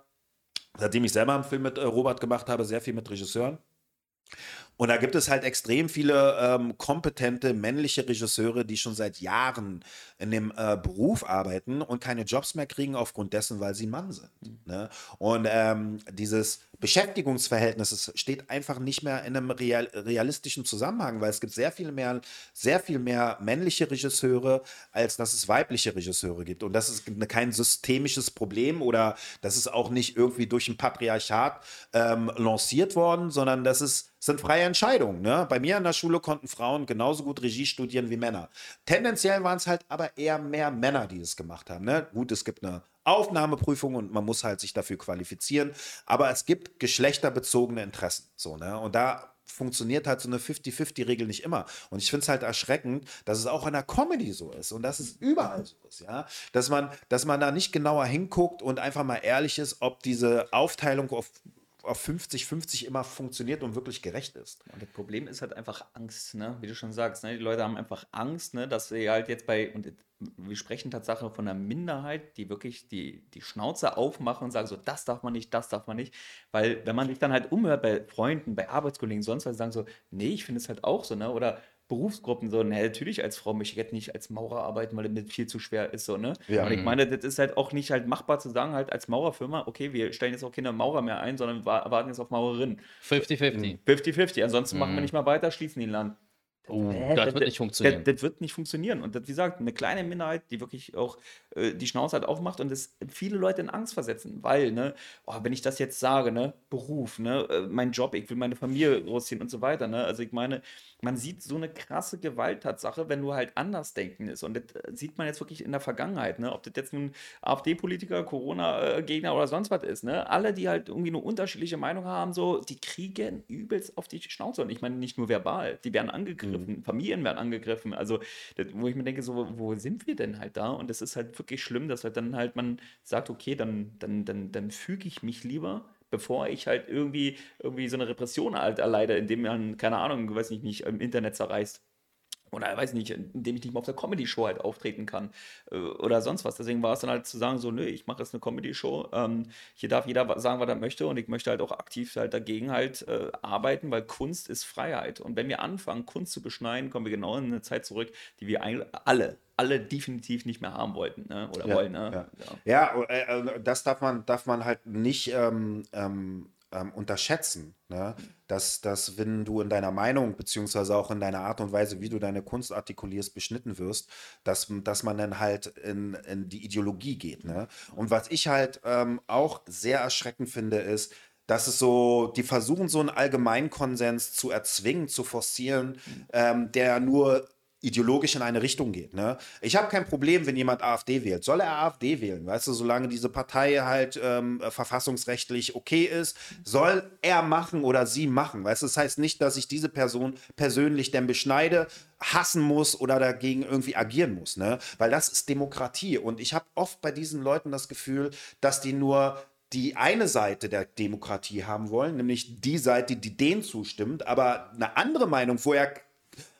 seitdem ich selber einen Film mit äh, Robert gemacht habe, sehr viel mit Regisseuren. Und da gibt es halt extrem viele ähm, kompetente männliche Regisseure, die schon seit Jahren in dem äh, Beruf arbeiten und keine Jobs mehr kriegen aufgrund dessen, weil sie Mann sind. Mhm. Ne? Und ähm, dieses Beschäftigungsverhältnis steht einfach nicht mehr in einem real, realistischen Zusammenhang, weil es gibt sehr viel mehr, sehr viel mehr männliche Regisseure, als dass es weibliche Regisseure gibt. Und das ist kein systemisches Problem oder das ist auch nicht irgendwie durch ein Patriarchat ähm, lanciert worden, sondern das ist sind freie Entscheidungen. Ne? Bei mir an der Schule konnten Frauen genauso gut Regie studieren wie Männer. Tendenziell waren es halt aber eher mehr Männer, die es gemacht haben. Ne? Gut, es gibt eine Aufnahmeprüfung und man muss halt sich dafür qualifizieren, aber es gibt geschlechterbezogene Interessen. So, ne? Und da funktioniert halt so eine 50-50-Regel nicht immer. Und ich finde es halt erschreckend, dass es auch in der Comedy so ist und dass es überall so ist, ja. Dass man, dass man da nicht genauer hinguckt und einfach mal ehrlich ist, ob diese Aufteilung auf auf 50-50 immer funktioniert und wirklich gerecht ist. Und das Problem ist halt einfach Angst, ne? wie du schon sagst. Ne? Die Leute haben einfach Angst, ne? dass sie halt jetzt bei, und wir sprechen tatsächlich von einer Minderheit, die wirklich die, die Schnauze aufmachen und sagen so, das darf man nicht, das darf man nicht. Weil wenn man sich dann halt umhört bei Freunden, bei Arbeitskollegen, sonst was, sagen so, nee, ich finde es halt auch so, ne? Oder Berufsgruppen so, ne, natürlich als Frau möchte ich jetzt nicht als Maurer arbeiten, weil das viel zu schwer ist, so, ne? Ja. Und ich meine, das ist halt auch nicht halt machbar zu sagen, halt als Maurerfirma, okay, wir stellen jetzt auch keine Maurer mehr ein, sondern warten jetzt auf Maurerinnen. 50-50. 50-50. Ansonsten mhm. machen wir mhm. nicht mal weiter, schließen den Land. Oh, Hä, das wird nicht funktionieren. Das, das wird nicht funktionieren. Und das, wie gesagt, eine kleine Minderheit, die wirklich auch äh, die Schnauze halt aufmacht und das viele Leute in Angst versetzen, weil, ne, oh, wenn ich das jetzt sage, ne, Beruf, ne, äh, mein Job, ich will meine Familie großziehen und so weiter, ne, also ich meine, man sieht so eine krasse Gewalttatsache, wenn du halt anders denken ist. Und das äh, sieht man jetzt wirklich in der Vergangenheit, ne, ob das jetzt nun AfD-Politiker, Corona-Gegner oder sonst was ist, ne, alle, die halt irgendwie eine unterschiedliche Meinung haben, so, die kriegen übelst auf die Schnauze. Und ich meine, nicht nur verbal, die werden angegriffen angegriffen, Familien werden angegriffen. Also, das, wo ich mir denke, so, wo sind wir denn halt da? Und es ist halt wirklich schlimm, dass halt dann halt man sagt, okay, dann, dann, dann, dann füge ich mich lieber bevor ich halt irgendwie, irgendwie so eine Repression halt erleide, indem man, keine Ahnung, weiß nicht, nicht im Internet zerreißt oder weiß nicht, indem ich nicht mal auf der Comedy-Show halt auftreten kann äh, oder sonst was. Deswegen war es dann halt zu sagen, so, nö, ich mache jetzt eine Comedy-Show, ähm, hier darf jeder sagen, was er möchte und ich möchte halt auch aktiv halt dagegen halt äh, arbeiten, weil Kunst ist Freiheit. Und wenn wir anfangen, Kunst zu beschneiden, kommen wir genau in eine Zeit zurück, die wir alle, alle definitiv nicht mehr haben wollten ne? oder ja, wollen. Ne? Ja, ja. ja äh, äh, das darf man, darf man halt nicht ähm, ähm, ähm, unterschätzen. Ne? Dass, dass, wenn du in deiner Meinung, beziehungsweise auch in deiner Art und Weise, wie du deine Kunst artikulierst, beschnitten wirst, dass, dass man dann halt in, in die Ideologie geht. Ne? Und was ich halt ähm, auch sehr erschreckend finde, ist, dass es so, die versuchen so einen Allgemeinkonsens zu erzwingen, zu forcieren, ähm, der nur ideologisch in eine Richtung geht. Ne? Ich habe kein Problem, wenn jemand AfD wählt. Soll er AfD wählen? Weißt du, solange diese Partei halt ähm, verfassungsrechtlich okay ist, soll er machen oder sie machen. Weißt du, das heißt nicht, dass ich diese Person persönlich denn beschneide, hassen muss oder dagegen irgendwie agieren muss. Ne? Weil das ist Demokratie. Und ich habe oft bei diesen Leuten das Gefühl, dass die nur die eine Seite der Demokratie haben wollen, nämlich die Seite, die denen zustimmt, aber eine andere Meinung, wo er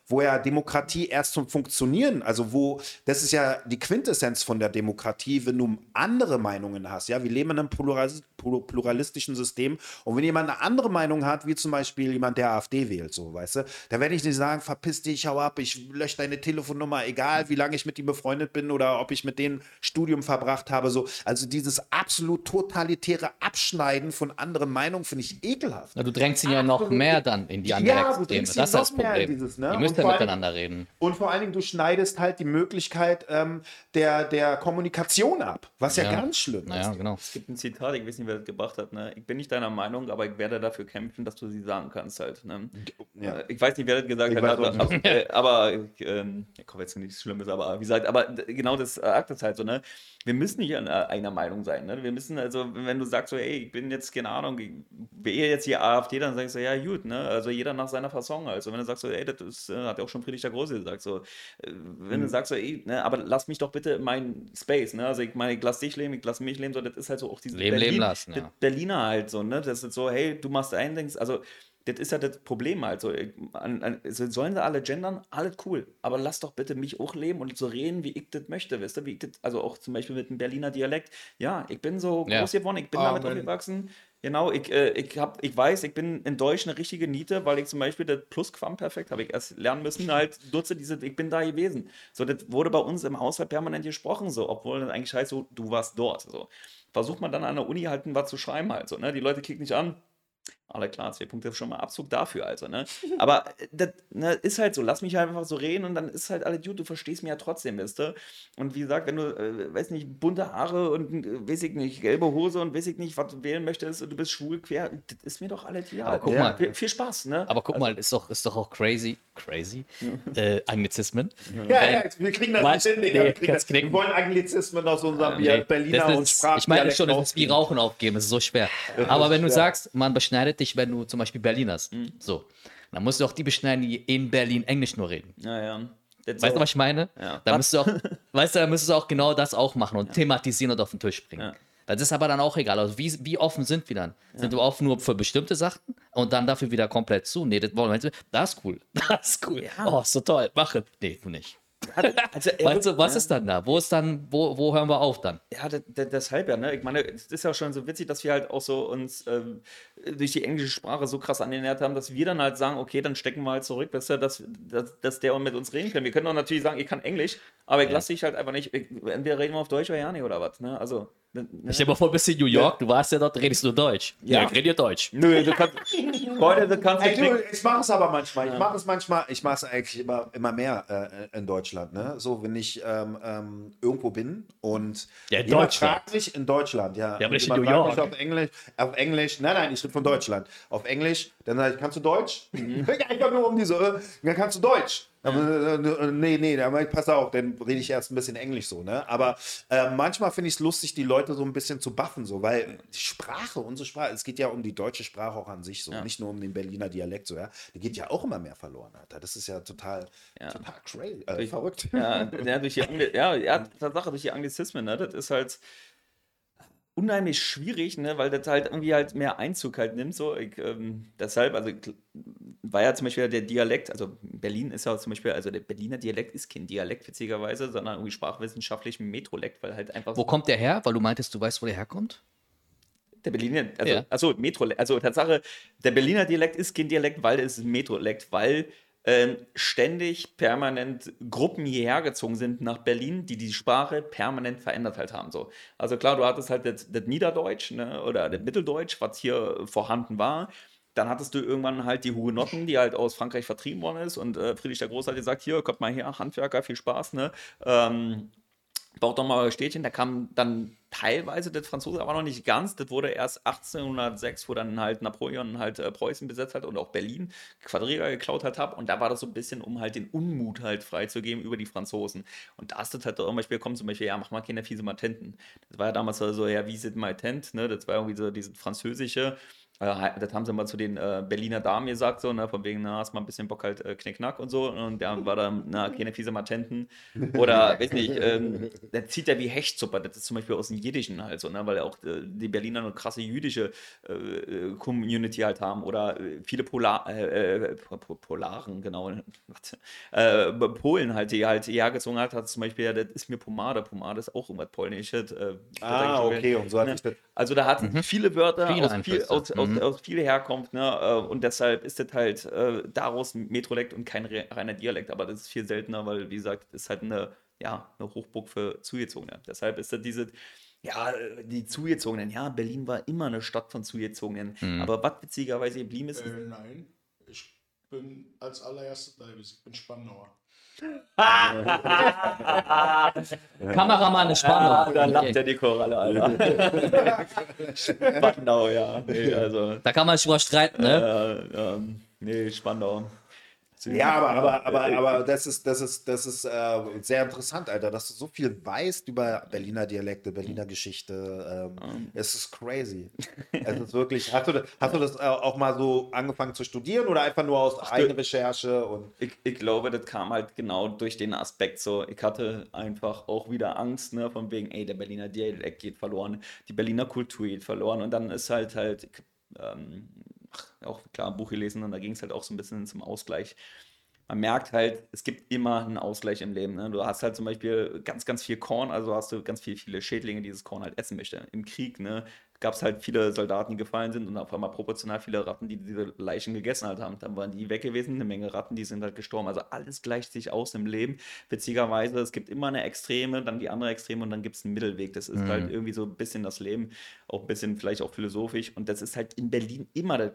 wo ja Demokratie erst zum Funktionieren, also wo, das ist ja die Quintessenz von der Demokratie, wenn du andere Meinungen hast. Ja, wir leben in einem pluralistischen System und wenn jemand eine andere Meinung hat, wie zum Beispiel jemand, der AfD wählt, so, weißt du, dann werde ich nicht sagen, verpiss dich, hau ab, ich lösche deine Telefonnummer, egal wie lange ich mit ihm befreundet bin oder ob ich mit denen Studium verbracht habe, so. Also dieses absolut totalitäre Abschneiden von anderen Meinungen finde ich ekelhaft. Ja, du drängst ihn ja noch mehr dann in die anderen ja, Extreme. Das ist das Problem. Dieses, ne? Die müssen ja miteinander reden. Und vor allen Dingen, du schneidest halt die Möglichkeit ähm, der, der Kommunikation ab, was ja, ja ganz schlimm ist. Ja, genau. Es gibt ein Zitat, ich weiß nicht, wer das gebracht hat. Ne? Ich bin nicht deiner Meinung, aber ich werde dafür kämpfen, dass du sie sagen kannst halt. Ne? Ja. Äh, ich weiß nicht, wer das gesagt ich hat, aber, aber, äh, aber ähm, ich komme jetzt nichts Schlimmes, aber wie gesagt, aber genau das sagt es halt so, ne? wir müssen nicht einer Meinung sein. Ne? Wir müssen, also, wenn du sagst, so, ey, ich bin jetzt, keine Ahnung, wer jetzt hier AfD, dann sagst du, ja, gut, ne? Also jeder nach seiner Fasson. Also, wenn du sagst, so, ey, das ist, äh, hat ja auch schon Friedrich der Große gesagt, so, äh, wenn mhm. du sagst, so, ey, ne, aber lass mich doch bitte in meinen Space, ne? Also, ich meine, ich lass dich leben, ich lass mich leben, so, das ist halt so auch dieses Leben, Berlin, leben lassen, ja. Berliner halt so, ne? Das ist so, hey, du machst ein, denkst, also, das ist ja das Problem halt so. An, an, sollen sie alle gendern? Alles cool. Aber lass doch bitte mich auch leben und so reden, wie ich das möchte, wisst ihr? Wie ich das, also auch zum Beispiel mit dem Berliner Dialekt. Ja, ich bin so ja. groß geworden, ich bin oh, damit aufgewachsen. Genau, ich, äh, ich, hab, ich weiß, ich bin in Deutsch eine richtige Niete, weil ich zum Beispiel das Plusquamperfekt habe ich erst lernen müssen, halt nutze diese, ich bin da gewesen. So, das wurde bei uns im Haushalt permanent gesprochen, so, obwohl das eigentlich heißt, so, du warst dort. So. Versucht man dann an der Uni halt was zu schreiben, halt so, ne? Die Leute kicken nicht an, alle klar, zwei Punkte schon mal Abzug dafür, also, ne? Aber äh, das ne, ist halt so, lass mich halt einfach so reden und dann ist halt alles gut, du verstehst mich ja trotzdem, wisst du? Und wie gesagt, wenn du, äh, weiß nicht, bunte Haare und, äh, weiß ich nicht, gelbe Hose und weiß ich nicht, was du wählen möchtest und du bist schwul, quer, das ist mir doch alles ja. Aber guck ja. mal. Viel Spaß, ne? Aber guck also, mal, ist doch, ist doch auch crazy, crazy, äh, Anglizismen. Ja, ja, wir kriegen das nicht hin, Digga. Nee, wir, das, wir wollen Anglizismen aus unserem nee, Berliner und Sprachen. Ich meine schon, das ist wie Rauchen aufgeben, das ist so schwer. Aber wenn du sagst, man beschneidet dich, wenn du zum Beispiel Berliners. Mhm. So. Dann musst du auch die beschneiden, die in Berlin Englisch nur reden. Ja, ja. weißt du, was ich meine? Ja. Da müsstest du auch, weißt du, da müsstest du auch genau das auch machen und ja. thematisieren und auf den Tisch bringen. Ja. Das ist aber dann auch egal. Also wie, wie offen sind wir dann? Ja. Sind wir offen nur für bestimmte Sachen und dann dafür wieder komplett zu? Nee, das wollen wir nicht. Das ist cool. Das ist cool. Ja. Oh, so toll. Machen. Nee, du nicht. Also, weißt du, was ja. ist dann da? Wo ist dann, wo, wo hören wir auf dann? Ja, deshalb ja, ne? Ich meine, es ist ja schon so witzig, dass wir halt auch so uns ähm, durch die englische Sprache so krass angenähert haben, dass wir dann halt sagen, okay, dann stecken wir halt zurück, dass, dass, dass, dass der mit uns reden kann. Wir können auch natürlich sagen, ich kann Englisch, aber ich ja. lasse dich halt einfach nicht. entweder reden wir auf Deutsch oder ja nicht oder was, ne? Also. Ich stell mir vor, bist in New York, du warst ja dort, redest du Deutsch. Ja. ich rede Deutsch. Nö, du kannst. Freunde, du kannst Ey, du, ich mache es aber manchmal. Ich mache es manchmal. Ich mache es eigentlich immer, immer mehr äh, in Deutschland. Ne? So, wenn ich ähm, ähm, irgendwo bin und Ja, in jemand Deutschland. fragt mich in Deutschland, ja. Ja, aber nicht in New York. mich Auf Englisch, auf Englisch. Nein, nein, ich bin von Deutschland. Auf Englisch, dann sage ich, kannst du Deutsch? Mhm. ja, ich habe nur um diese. Äh, dann kannst du Deutsch. Aber, äh, nee, nee, ich, pass auf, dann rede ich erst ein bisschen Englisch so, ne? Aber äh, manchmal finde ich es lustig, die Leute so ein bisschen zu buffen, so, weil die Sprache, unsere Sprache, es geht ja um die deutsche Sprache auch an sich, so, nicht nur um den Berliner Dialekt, so, ja. Der geht ja auch immer mehr verloren, Alter. Das ist ja total, total crazy, äh, verrückt. Ja, ja, durch die Angli ja, ja, Tatsache, durch die Anglizismen, ne? Das ist halt unheimlich schwierig, ne? Weil das halt irgendwie halt mehr Einzug halt nimmt. So. Ich, ähm, deshalb, also war ja zum Beispiel der Dialekt, also Berlin ist ja zum Beispiel, also der Berliner Dialekt ist kein Dialekt, witzigerweise, sondern irgendwie sprachwissenschaftlich ein Metrolekt, weil halt einfach Wo kommt der her? Weil du meintest, du weißt, wo der herkommt? Der Berliner, also, Ja. achso, Metro, also Tatsache, der Berliner Dialekt ist kein Dialekt, weil es ein Metrolekt, weil ständig permanent Gruppen hierher gezogen sind nach Berlin, die die Sprache permanent verändert halt haben. So. Also klar, du hattest halt das, das Niederdeutsch ne, oder das Mitteldeutsch, was hier vorhanden war. Dann hattest du irgendwann halt die Hugenotten, die halt aus Frankreich vertrieben worden ist. Und äh, Friedrich der Große hat gesagt, hier, kommt mal her, Handwerker, viel Spaß. Ne? Ähm, baut doch mal euer Städtchen. Da kam dann teilweise das Franzose, aber noch nicht ganz. Das wurde erst 1806, wo dann halt Napoleon halt äh, Preußen besetzt hat und auch Berlin Quadriga geklaut hat. Und da war das so ein bisschen, um halt den Unmut halt freizugeben über die Franzosen. Und da ist das halt zum Beispiel, kommt zum Beispiel, ja, mach mal keine fiese Matenten. Das war ja damals so, ja, wie sind Matent, ne? Das war irgendwie so dieses französische. Äh, das haben sie mal zu den äh, Berliner Damen gesagt, so, ne, von wegen, na, hast mal ein bisschen Bock halt äh, Knickknack und so. Und da war dann, na, keine fiese Matenten. Oder, weiß nicht, ähm, der zieht ja wie Hechtsuppe. Das ist zum Beispiel aus dem Jiddischen halt so, ne, weil auch äh, die Berliner eine krasse jüdische äh, äh, Community halt haben. Oder viele Polar, äh, äh, Po- Po- Polaren, genau, Warte. äh, Polen halt, die halt hergezogen hat, hat zum Beispiel, ja, das ist mir Pomade. Pomade ist auch irgendwas Polnisches. Äh, Ah, okay, und so hat Ne? Also da hat viele Wörter Viele aus, viel, Einflüsse. aus, aus, Mhm. aus viel Herkunft, ne? äh, Und deshalb ist das halt äh, daraus ein Metrolekt und kein re- reiner Dialekt. Aber das ist viel seltener, weil, wie gesagt, das ist halt eine, ja, eine Hochburg für Zugezogene. Deshalb ist das diese, ja, die Zugezogenen. Ja, Berlin war immer eine Stadt von Zugezogenen. Mhm. Aber was witzigerweise geblieben ist, Äh, nein, ich bin als allererstes Davis, ich bin Spandauer. Kameramann ist Spannung. da lacht Okay. ja die Koralle, Alter. Spandau, ja. Nee, also, Da kann man sich drüber streiten, ne? äh, ähm, nee, Spandau. Ja, aber, aber, aber, aber das ist, das ist, das ist äh, sehr interessant, Alter, dass du so viel weißt über Berliner Dialekte, Berliner Geschichte. Ähm, Es ist crazy. Es ist wirklich. Hast du, das- hast du das äh, auch mal so angefangen zu studieren oder einfach nur aus eigener Recherche? Und Ich, ich glaube, das kam halt genau durch den Aspekt so. Ich hatte einfach auch wieder Angst, ne, von wegen, ey, der Berliner Dialekt geht verloren, die Berliner Kultur geht verloren. Und dann ist halt halt, ähm, auch klar ein Buch gelesen und da ging es halt auch so ein bisschen zum Ausgleich. Man merkt halt, es gibt immer einen Ausgleich im Leben. Ne? Du hast halt zum Beispiel ganz, ganz viel Korn, also hast du ganz viel, viele Schädlinge, die dieses Korn halt essen möchten. Im Krieg, ne, gab es halt viele Soldaten, die gefallen sind und auf einmal proportional viele Ratten, die diese Leichen gegessen halt haben. Dann waren die weg gewesen, eine Menge Ratten, die sind halt gestorben. Also alles gleicht sich aus im Leben. Witzigerweise, es gibt immer eine Extreme, dann die andere Extreme und dann gibt es einen Mittelweg. Das ist halt irgendwie so ein bisschen das Leben, auch ein bisschen vielleicht auch philosophisch. Und das ist halt in Berlin immer das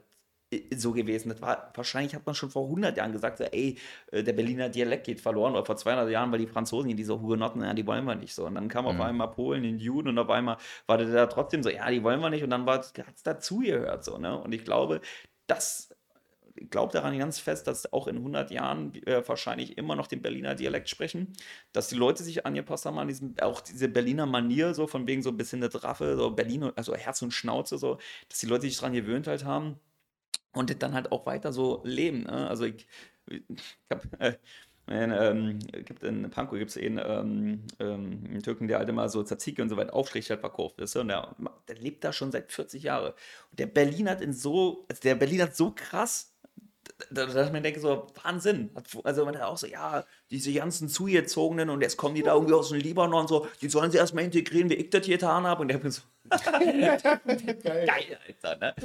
so gewesen. Das war, wahrscheinlich hat man schon vor 100 Jahren gesagt, so, ey, äh, der Berliner Dialekt geht verloren. Oder vor 200 Jahren, weil die Franzosen, diese Hugenotten, ja, die wollen wir nicht so. Und dann kam auf einmal Polen, den Juden und auf einmal war der da trotzdem so, ja, die wollen wir nicht. Und dann hat es dazugehört. So, ne? Und ich glaube, das ich glaube daran ganz fest, dass auch in 100 Jahren äh, wahrscheinlich immer noch den Berliner Dialekt sprechen, dass die Leute sich angepasst haben an diesem, auch diese Berliner Manier, so von wegen so ein bisschen eine Raffe, so Berlin, also Herz und Schnauze, so, dass die Leute sich daran gewöhnt halt haben und das dann halt auch weiter so leben. Ne? Also ich, ich habe äh, ähm, in Pankow gibt es einen, ähm, ähm, einen Türken, der halt immer so Tzatziki und so weiter Aufstrich halt verkauft ist. Und der, der lebt da schon seit 40 Jahren. Und der Berlin hat in so, also der Berlin hat so krass da- dass ich mir denke, so, Wahnsinn. Also man hat auch so, ja, diese ganzen Zugezogenen und jetzt kommen die da irgendwie aus dem Libanon und so, die sollen sie erstmal integrieren, wie ich das hier getan habe. Und der bin so, geil, Alter, ne?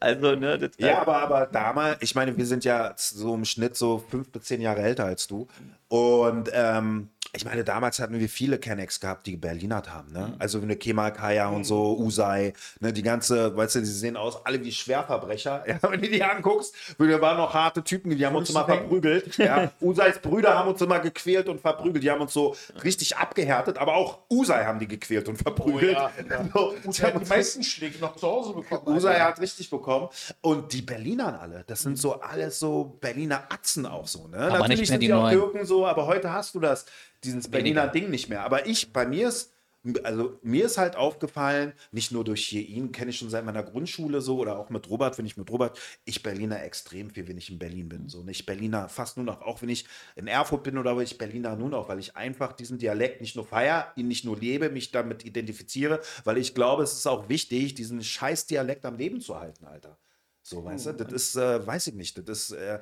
Also, ne, das, Ja, aber, aber damals, ich meine, wir sind ja so im Schnitt so fünf bis zehn Jahre älter als du. Und ähm, ich meine, damals hatten wir viele Kennex gehabt, die Berlinert haben, ne? Also eine Kemal Kaya und so, Usai, ne? Die ganze, weißt du, die sehen aus, alle wie Schwerverbrecher. Ja, wenn du die anguckst, wir waren noch harte Typen, die haben uns immer verprügelt. Ja, Usais Brüder haben uns immer gequält und verprügelt. Die haben uns so richtig abgehärtet, aber auch Usai haben die gequält und verprügelt. ja, ja. So, die meisten Schläge noch zu Hause bekommen. Usai hat richtig bekommen. Und die Berlinern alle, das sind so alles so Berliner Atzen auch so. Ne? Aber nicht mehr sind die auch neuen. Türken so, aber heute hast du das, dieses Berliner Ding nicht mehr. Aber ich, bei mir ist, also mir ist halt aufgefallen, nicht nur durch hier ihn, kenne ich schon seit meiner Grundschule so oder auch mit Robert, wenn ich mit Robert, ich Berliner extrem viel, wenn ich in Berlin bin. So, nicht Berliner fast nur noch, auch wenn ich in Erfurt bin oder ich Berliner nur noch, weil ich einfach diesen Dialekt nicht nur feiere, ihn nicht nur lebe, mich damit identifiziere, weil ich glaube, es ist auch wichtig, diesen scheiß Dialekt am Leben zu halten, Alter. So, weißt du, das ist, äh, weiß ich nicht, das ist, äh,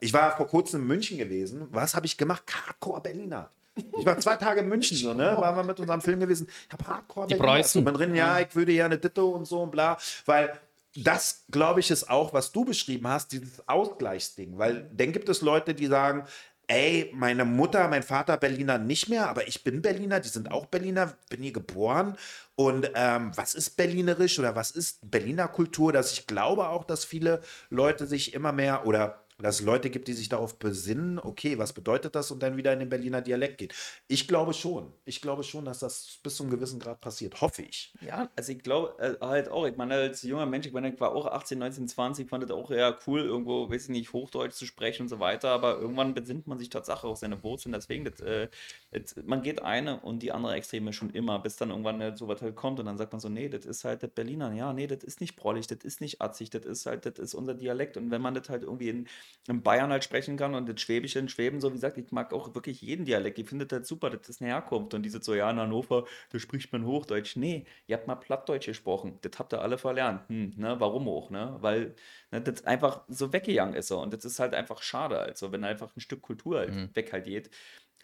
ich war vor kurzem in München gewesen. Was habe ich gemacht? Hardcore Berliner. Ich war zwei Tage in München, so, ne? Waren wir mit unserem Film gewesen. Ich habe Hardcore Die. Preußen. Man drin, ja, ich würde ja eine Ditto und so und bla. Weil das, glaube ich, ist auch, was du beschrieben hast, dieses Ausgleichsding. Weil dann gibt es Leute, die sagen, ey, meine Mutter, mein Vater Berliner nicht mehr, aber ich bin Berliner, die sind auch Berliner, bin hier geboren. Und ähm, was ist Berlinerisch oder was ist Berliner Kultur? Dass ich glaube auch, dass viele Leute sich immer mehr oder dass es Leute gibt, die sich darauf besinnen, okay, was bedeutet das und dann wieder in den Berliner Dialekt geht. Ich glaube schon. Ich glaube schon, dass das bis zu einem gewissen Grad passiert. Hoffe ich. Ja, also ich glaube äh, halt auch, ich meine, als junger Mensch, ich meine, ich war auch 18, 19, 20, fand es auch eher cool, irgendwo, weiß ich nicht, Hochdeutsch zu sprechen und so weiter, aber irgendwann besinnt man sich Tatsache auf seine Wurzeln, deswegen, das, äh, das, man geht eine und die andere Extreme schon immer, bis dann irgendwann äh, so was halt kommt und dann sagt man so, nee, das ist halt das Berliner, ja, nee, das ist nicht prollig, das ist nicht atzig, das ist halt, das ist unser Dialekt und wenn man das halt irgendwie in, in Bayern halt sprechen kann und das Schwäbische in Schweben, so wie gesagt, ich mag auch wirklich jeden Dialekt, ich finde das halt super, das ist eine Herkunft und diese so, ja, in Hannover, da spricht man Hochdeutsch, nee, ihr habt mal Plattdeutsch gesprochen, das habt ihr alle verlernt, hm, ne, warum auch, ne, weil ne, das einfach so weggegangen ist so. Und das ist halt einfach schade, also wenn einfach ein Stück Kultur halt weg halt geht,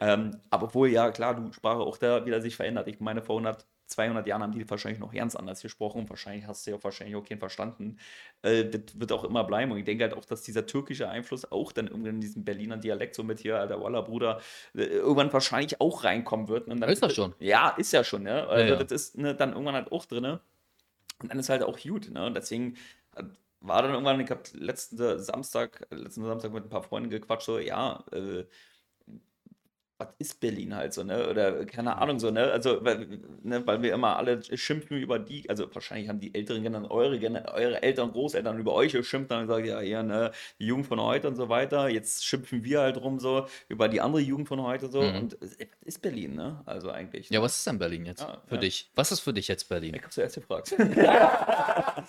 ähm, aber obwohl, ja, klar, du Sprache auch da wieder sich verändert. Ich meine, vor 100, 200 Jahren haben die wahrscheinlich noch ganz anders gesprochen. und Wahrscheinlich hast du ja wahrscheinlich auch keinen verstanden. Äh, das wird auch immer bleiben. Und ich denke halt auch, dass dieser türkische Einfluss auch dann irgendwann in diesen Berliner Dialekt, so mit hier, alter Walla, Bruder, äh, irgendwann wahrscheinlich auch reinkommen wird. Und dann, Ist das schon? Ja, ist ja schon, ne? Also, ja. das ist ne, dann irgendwann halt auch drin. Und dann ist halt auch gut, ne? Und deswegen war dann irgendwann, ich habe letzten Samstag, letzten Samstag mit ein paar Freunden gequatscht, so, ja, äh, was ist Berlin halt so, ne? Oder keine Ahnung so, ne? Also, weil, ne, weil wir immer alle schimpfen über die, also wahrscheinlich haben die älteren Generationen, eure, Gener- eure Eltern und Großeltern über euch geschimpft und gesagt, ja, hier, ne, die Jugend von heute und so weiter. Jetzt schimpfen wir halt rum so über die andere Jugend von heute so. Und es ist Berlin, ne? Also eigentlich. Ja, was ist denn Berlin jetzt Ja, für ja. dich? Was ist für dich jetzt Berlin? Ich hab's zuerst gefragt.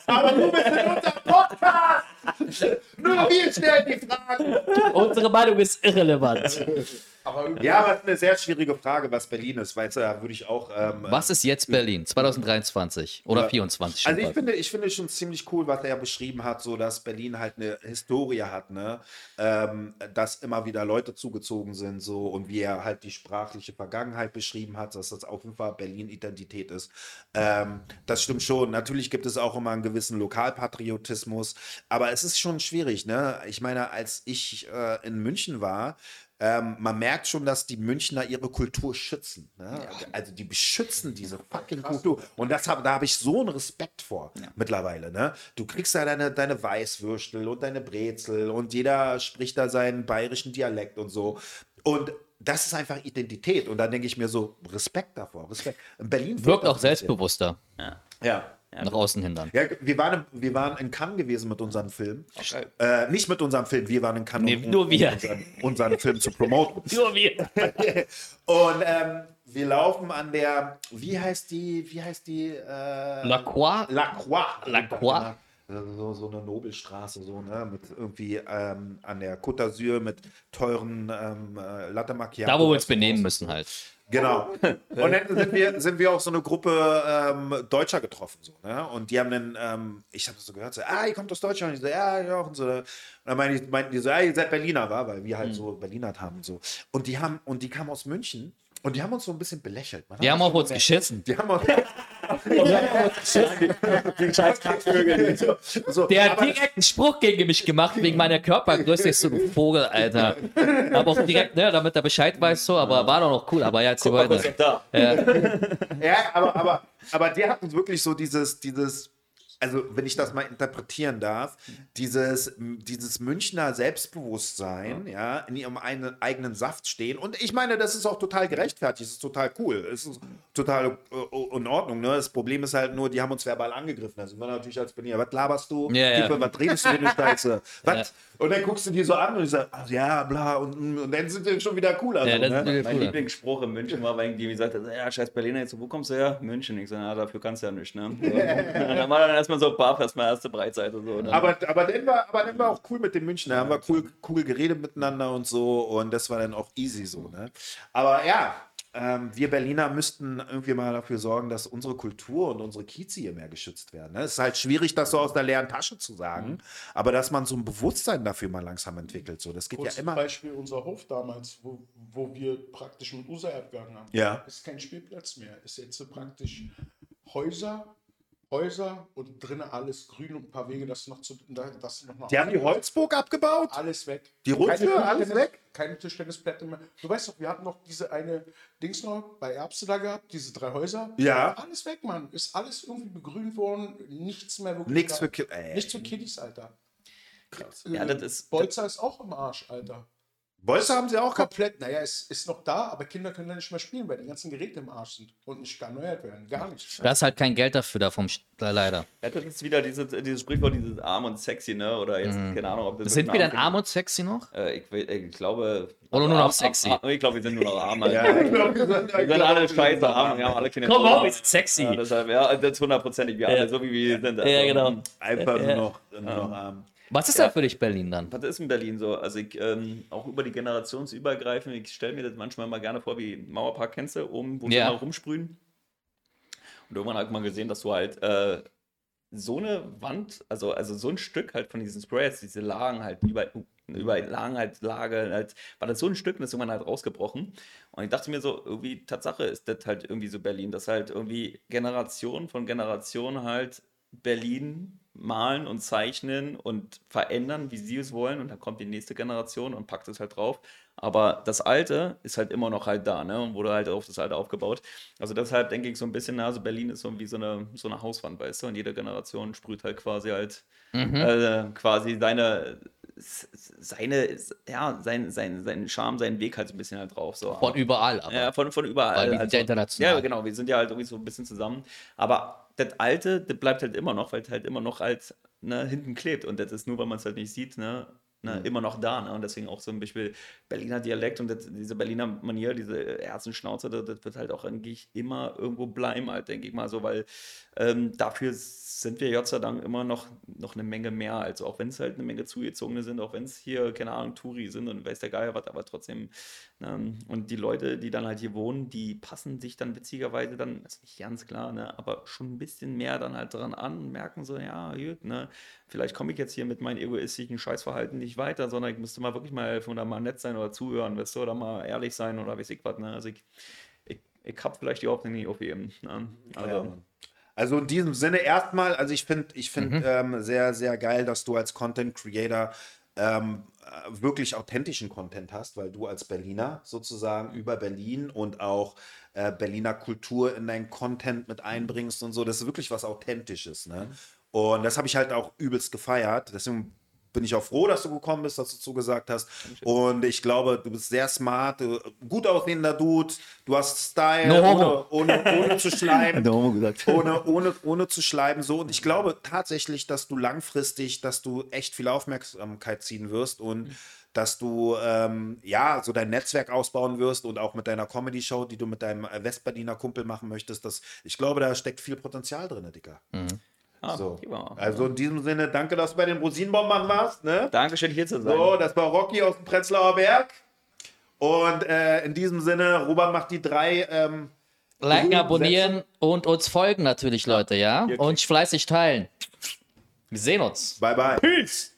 Aber du bist in unserem Podcast! Nur wir stellen die Fragen. Unsere Meinung ist irrelevant. Aber Ja, aber es ist eine sehr schwierige Frage, was Berlin ist, weil da würde ich auch. Ähm, Was ist jetzt Berlin 2023 oder 2024? Also ich finde, ich finde schon ziemlich cool, was er beschrieben hat, so dass Berlin halt eine Historie hat, ne? Ähm, dass immer wieder Leute zugezogen sind, so und wie er halt die sprachliche Vergangenheit beschrieben hat, dass das auf jeden Fall Berlin-Identität ist. Ähm, das stimmt schon. Natürlich gibt es auch immer einen gewissen Lokalpatriotismus, aber es ist schon schwierig, ne? Ich meine, als ich äh, in München war, ähm, man merkt schon, dass die Münchner ihre Kultur schützen. Ne? Also die beschützen diese fucking Kultur. Und das hab, da habe ich so einen Respekt vor mittlerweile. Ne? Du kriegst da deine, deine Weißwürstel und deine Brezel und jeder spricht da seinen bayerischen Dialekt und so. Und das ist einfach Identität. Und dann denke ich mir so, Respekt davor. Respekt. In Berlin Wirkt auch ein bisschen. selbstbewusster Ja. nach außen hin dann. Ja, wir waren, wir waren in Cannes gewesen mit unserem Film. geil. Äh, nicht mit unserem Film, wir waren in Cannes, Nee, nur wir. unseren, unseren Film zu promoten. Nur wir. Und ähm, wir laufen an der, wie heißt die, wie heißt die? Äh, La Croix? La Croix. La Croix? So, so eine Nobelstraße, so, ne? Mit irgendwie ähm, an der Côte d'Azur mit teuren ähm, äh, Latte Macchiato. Da, wo wir uns benehmen müssen halt. Genau. Und dann sind wir, sind wir auch so eine Gruppe ähm, Deutscher getroffen. So, ne? Und die haben dann, ähm, ich habe so gehört, so, ah, ihr kommt aus Deutschland. Und ich so, ja, ja. Und, so. und dann meinten die, so, ja, ihr seid Berliner, war, weil wir halt so Berliner haben. So. Und die haben, und die kamen aus München und die haben uns so ein bisschen belächelt. Man Die haben das auf so uns geschissen. Die haben uns, Die scheiß Kackvögel. So, Der hat direkt einen Spruch gegen mich gemacht, wegen meiner Körpergröße. Ich so, du Vogel, Alter. Aber auch direkt, ne, damit er Bescheid weiß, so, aber war doch noch cool. Aber ja, jetzt Guck mal, weiter. da? Ja, aber, aber, aber der hat uns wirklich so dieses, dieses, also wenn ich das mal interpretieren darf, dieses, dieses Münchner Selbstbewusstsein, ja, in ihrem eigenen, eigenen Saft stehen. Und ich meine, das ist auch total gerechtfertigt, es ist total cool, es ist total äh, in Ordnung. Ne? Das Problem ist halt nur, die haben uns verbal angegriffen. Also wir natürlich als Berliner, was laberst du? Ja, ja. Type, was redest du für eine Scheiße? Was? Und dann guckst du die so an und ich sag, ach, ja, bla, und, und dann sind die schon wieder cooler. Ja, so, das ne? ist wieder Mein cool. Lieblingsspruch in München war, weil die gesagt hat, ja, scheiß Berliner, jetzt, wo kommst du her? München. Ich sage, ja, dafür kannst du ja nicht, ne? Dann war dann erstmal so baff, erstmal erste Breitseite so. Ne? Aber, aber, dann war, aber dann war auch cool mit den Münchner, haben wir cool, cool geredet miteinander und so und das war dann auch easy so. Ne? Aber ja, ähm, wir Berliner müssten irgendwie mal dafür sorgen, dass unsere Kultur und unsere Kieze hier mehr geschützt werden. Ne? Es ist halt schwierig, das so aus der leeren Tasche zu sagen, aber dass man so ein Bewusstsein dafür mal langsam entwickelt. So. Das geht Kurzes ja immer. Beispiel unser Hof damals, wo, wo wir praktisch mit Usa abgegangen haben. Ja. Ist kein Spielplatz mehr. Ist jetzt so praktisch Häuser, Häuser und drinnen alles grün und ein paar Wege, das noch zu. da- Das noch Die haben die Holzburg abgebaut? Alles weg. Die Keine alles weg? Keine Tischtennisplätte mehr. Du weißt doch, wir hatten noch diese eine Dings noch bei Erbse da gehabt, diese drei Häuser. Ja. Alles weg, Mann. Ist alles irgendwie begrünt worden. Nichts mehr wirklich. Nichts da. für Ki-. Nichts für Kiddies, Alter. Krass. Ja, das ist- Bolzer ist auch im Arsch, Alter. Bolzer haben sie auch. Komplett, naja, es ist noch da, aber Kinder können da nicht mehr spielen, weil die ganzen Geräte im Arsch sind und nicht erneuert werden. Gar nicht. Da ist halt kein Geld dafür da vom St leider. Ja, das ist wieder dieses, dieses Sprichwort, dieses arm und sexy, ne? Oder jetzt, keine Ahnung, ob das. Sind wir denn arm arm und sexy noch? Äh, ich, ich glaube. Oder nur noch arm- sexy? Arm, ich glaube, wir sind nur noch arm. Ja, glaub, wir sind, Wir sind alle scheiße arm. Wir haben alle keine Komm auf, Kinder. wir sind sexy. Ja, deshalb, ja, das ist hundertprozentig. Wir alle, so wie wir sind. Also, Ja, genau. Einfach nur noch, nur noch arm. Was ist Ja. da für dich Berlin dann? Was ist in Berlin so? Also ich, ähm, auch über die Generationsübergreifend, ich stelle mir das manchmal mal gerne vor, wie Mauerpark kennst du, oben, wo Ja. immer rumsprühen. Und irgendwann hat man gesehen, dass du halt äh, so eine Wand, also, also so ein Stück halt von diesen Sprays, diese Lagen halt, über, über Lagen halt, Lage, halt, war das so ein Stück und das ist irgendwann halt rausgebrochen. Und ich dachte mir so, irgendwie, Tatsache ist das halt irgendwie so Berlin, dass halt irgendwie Generation von Generation halt Berlin malen und zeichnen und verändern, wie sie es wollen. Und dann kommt die nächste Generation und packt es halt drauf. Aber das Alte ist halt immer noch halt da, ne? Und wurde halt auf das Alte aufgebaut. Also deshalb denke ich so ein bisschen, also Berlin ist so wie so eine, so eine Hauswand, weißt du? Und jede Generation sprüht halt quasi halt äh, quasi seine, seine, ja, sein, sein, seinen Charme, seinen Weg halt so ein bisschen halt drauf. So. Von überall, aber. Ja, von, von überall. Weil wir sind also, ja international. Ja, genau, wir sind ja halt irgendwie so ein bisschen zusammen. Aber das Alte, das bleibt halt immer noch, weil es halt immer noch halt ne, hinten klebt. Und das ist nur, weil man es halt nicht sieht, ne, ne, immer noch da. Ne? Und deswegen auch so ein Beispiel Berliner Dialekt und das, diese Berliner Manier, diese Herzenschnauze, das, das wird halt auch eigentlich immer irgendwo bleiben, halt, denke ich mal so, weil ähm, dafür sind wir Gott sei Dank immer noch, noch eine Menge mehr. Also auch wenn es halt eine Menge Zugezogene sind, auch wenn es hier, keine Ahnung, Touri sind und weiß der Geier was, aber trotzdem. Ne, und die Leute, die dann halt hier wohnen, die passen sich dann witzigerweise dann, ist nicht ganz klar, ne, aber schon ein bisschen mehr dann halt dran an und merken so, ja, gut, ne, vielleicht komme ich jetzt hier mit meinem egoistischen Scheißverhalten nicht weiter, sondern ich müsste mal wirklich mal helfen oder mal nett sein oder zuhören, weißt du, oder mal ehrlich sein oder weiß ich was, ne? Also ich, ich, ich habe vielleicht die Hoffnung nicht aufgeben. Ne? Also, Ja. Also in diesem Sinne erstmal, also ich finde ich find, ähm, sehr, sehr geil, dass du als Content Creator ähm, äh, wirklich authentischen Content hast, weil du als Berliner sozusagen über Berlin und auch äh, Berliner Kultur in deinen Content mit einbringst und so. Das ist wirklich was Authentisches. Ne? Und das habe ich halt auch übelst gefeiert. Deswegen bin ich auch froh, dass du gekommen bist, dass du zugesagt hast. Und ich glaube, du bist sehr smart, gut aussehender Dude, du hast Style, No ohne, ohne, ohne zu schleimen gesagt. ohne, ohne, ohne zu schleiben. So. Und ich glaube tatsächlich, dass du langfristig, dass du echt viel Aufmerksamkeit ziehen wirst und dass du ähm, ja so dein Netzwerk ausbauen wirst und auch mit deiner Comedy-Show, die du mit deinem Westberliner Kumpel machen möchtest. Das, ich glaube, da steckt viel Potenzial drin, Dicker. Ah, So. Also in diesem Sinne, danke, dass du bei den Rosinenbombern warst. Ne? Dankeschön, hier zu sein. So, das war Rocky aus dem Prenzlauer Berg. Und äh, in diesem Sinne, Robert macht die drei. Ähm, Liken, abonnieren und uns folgen natürlich, Leute, ja? Und fleißig teilen. Wir sehen uns. bye, bye. Peace!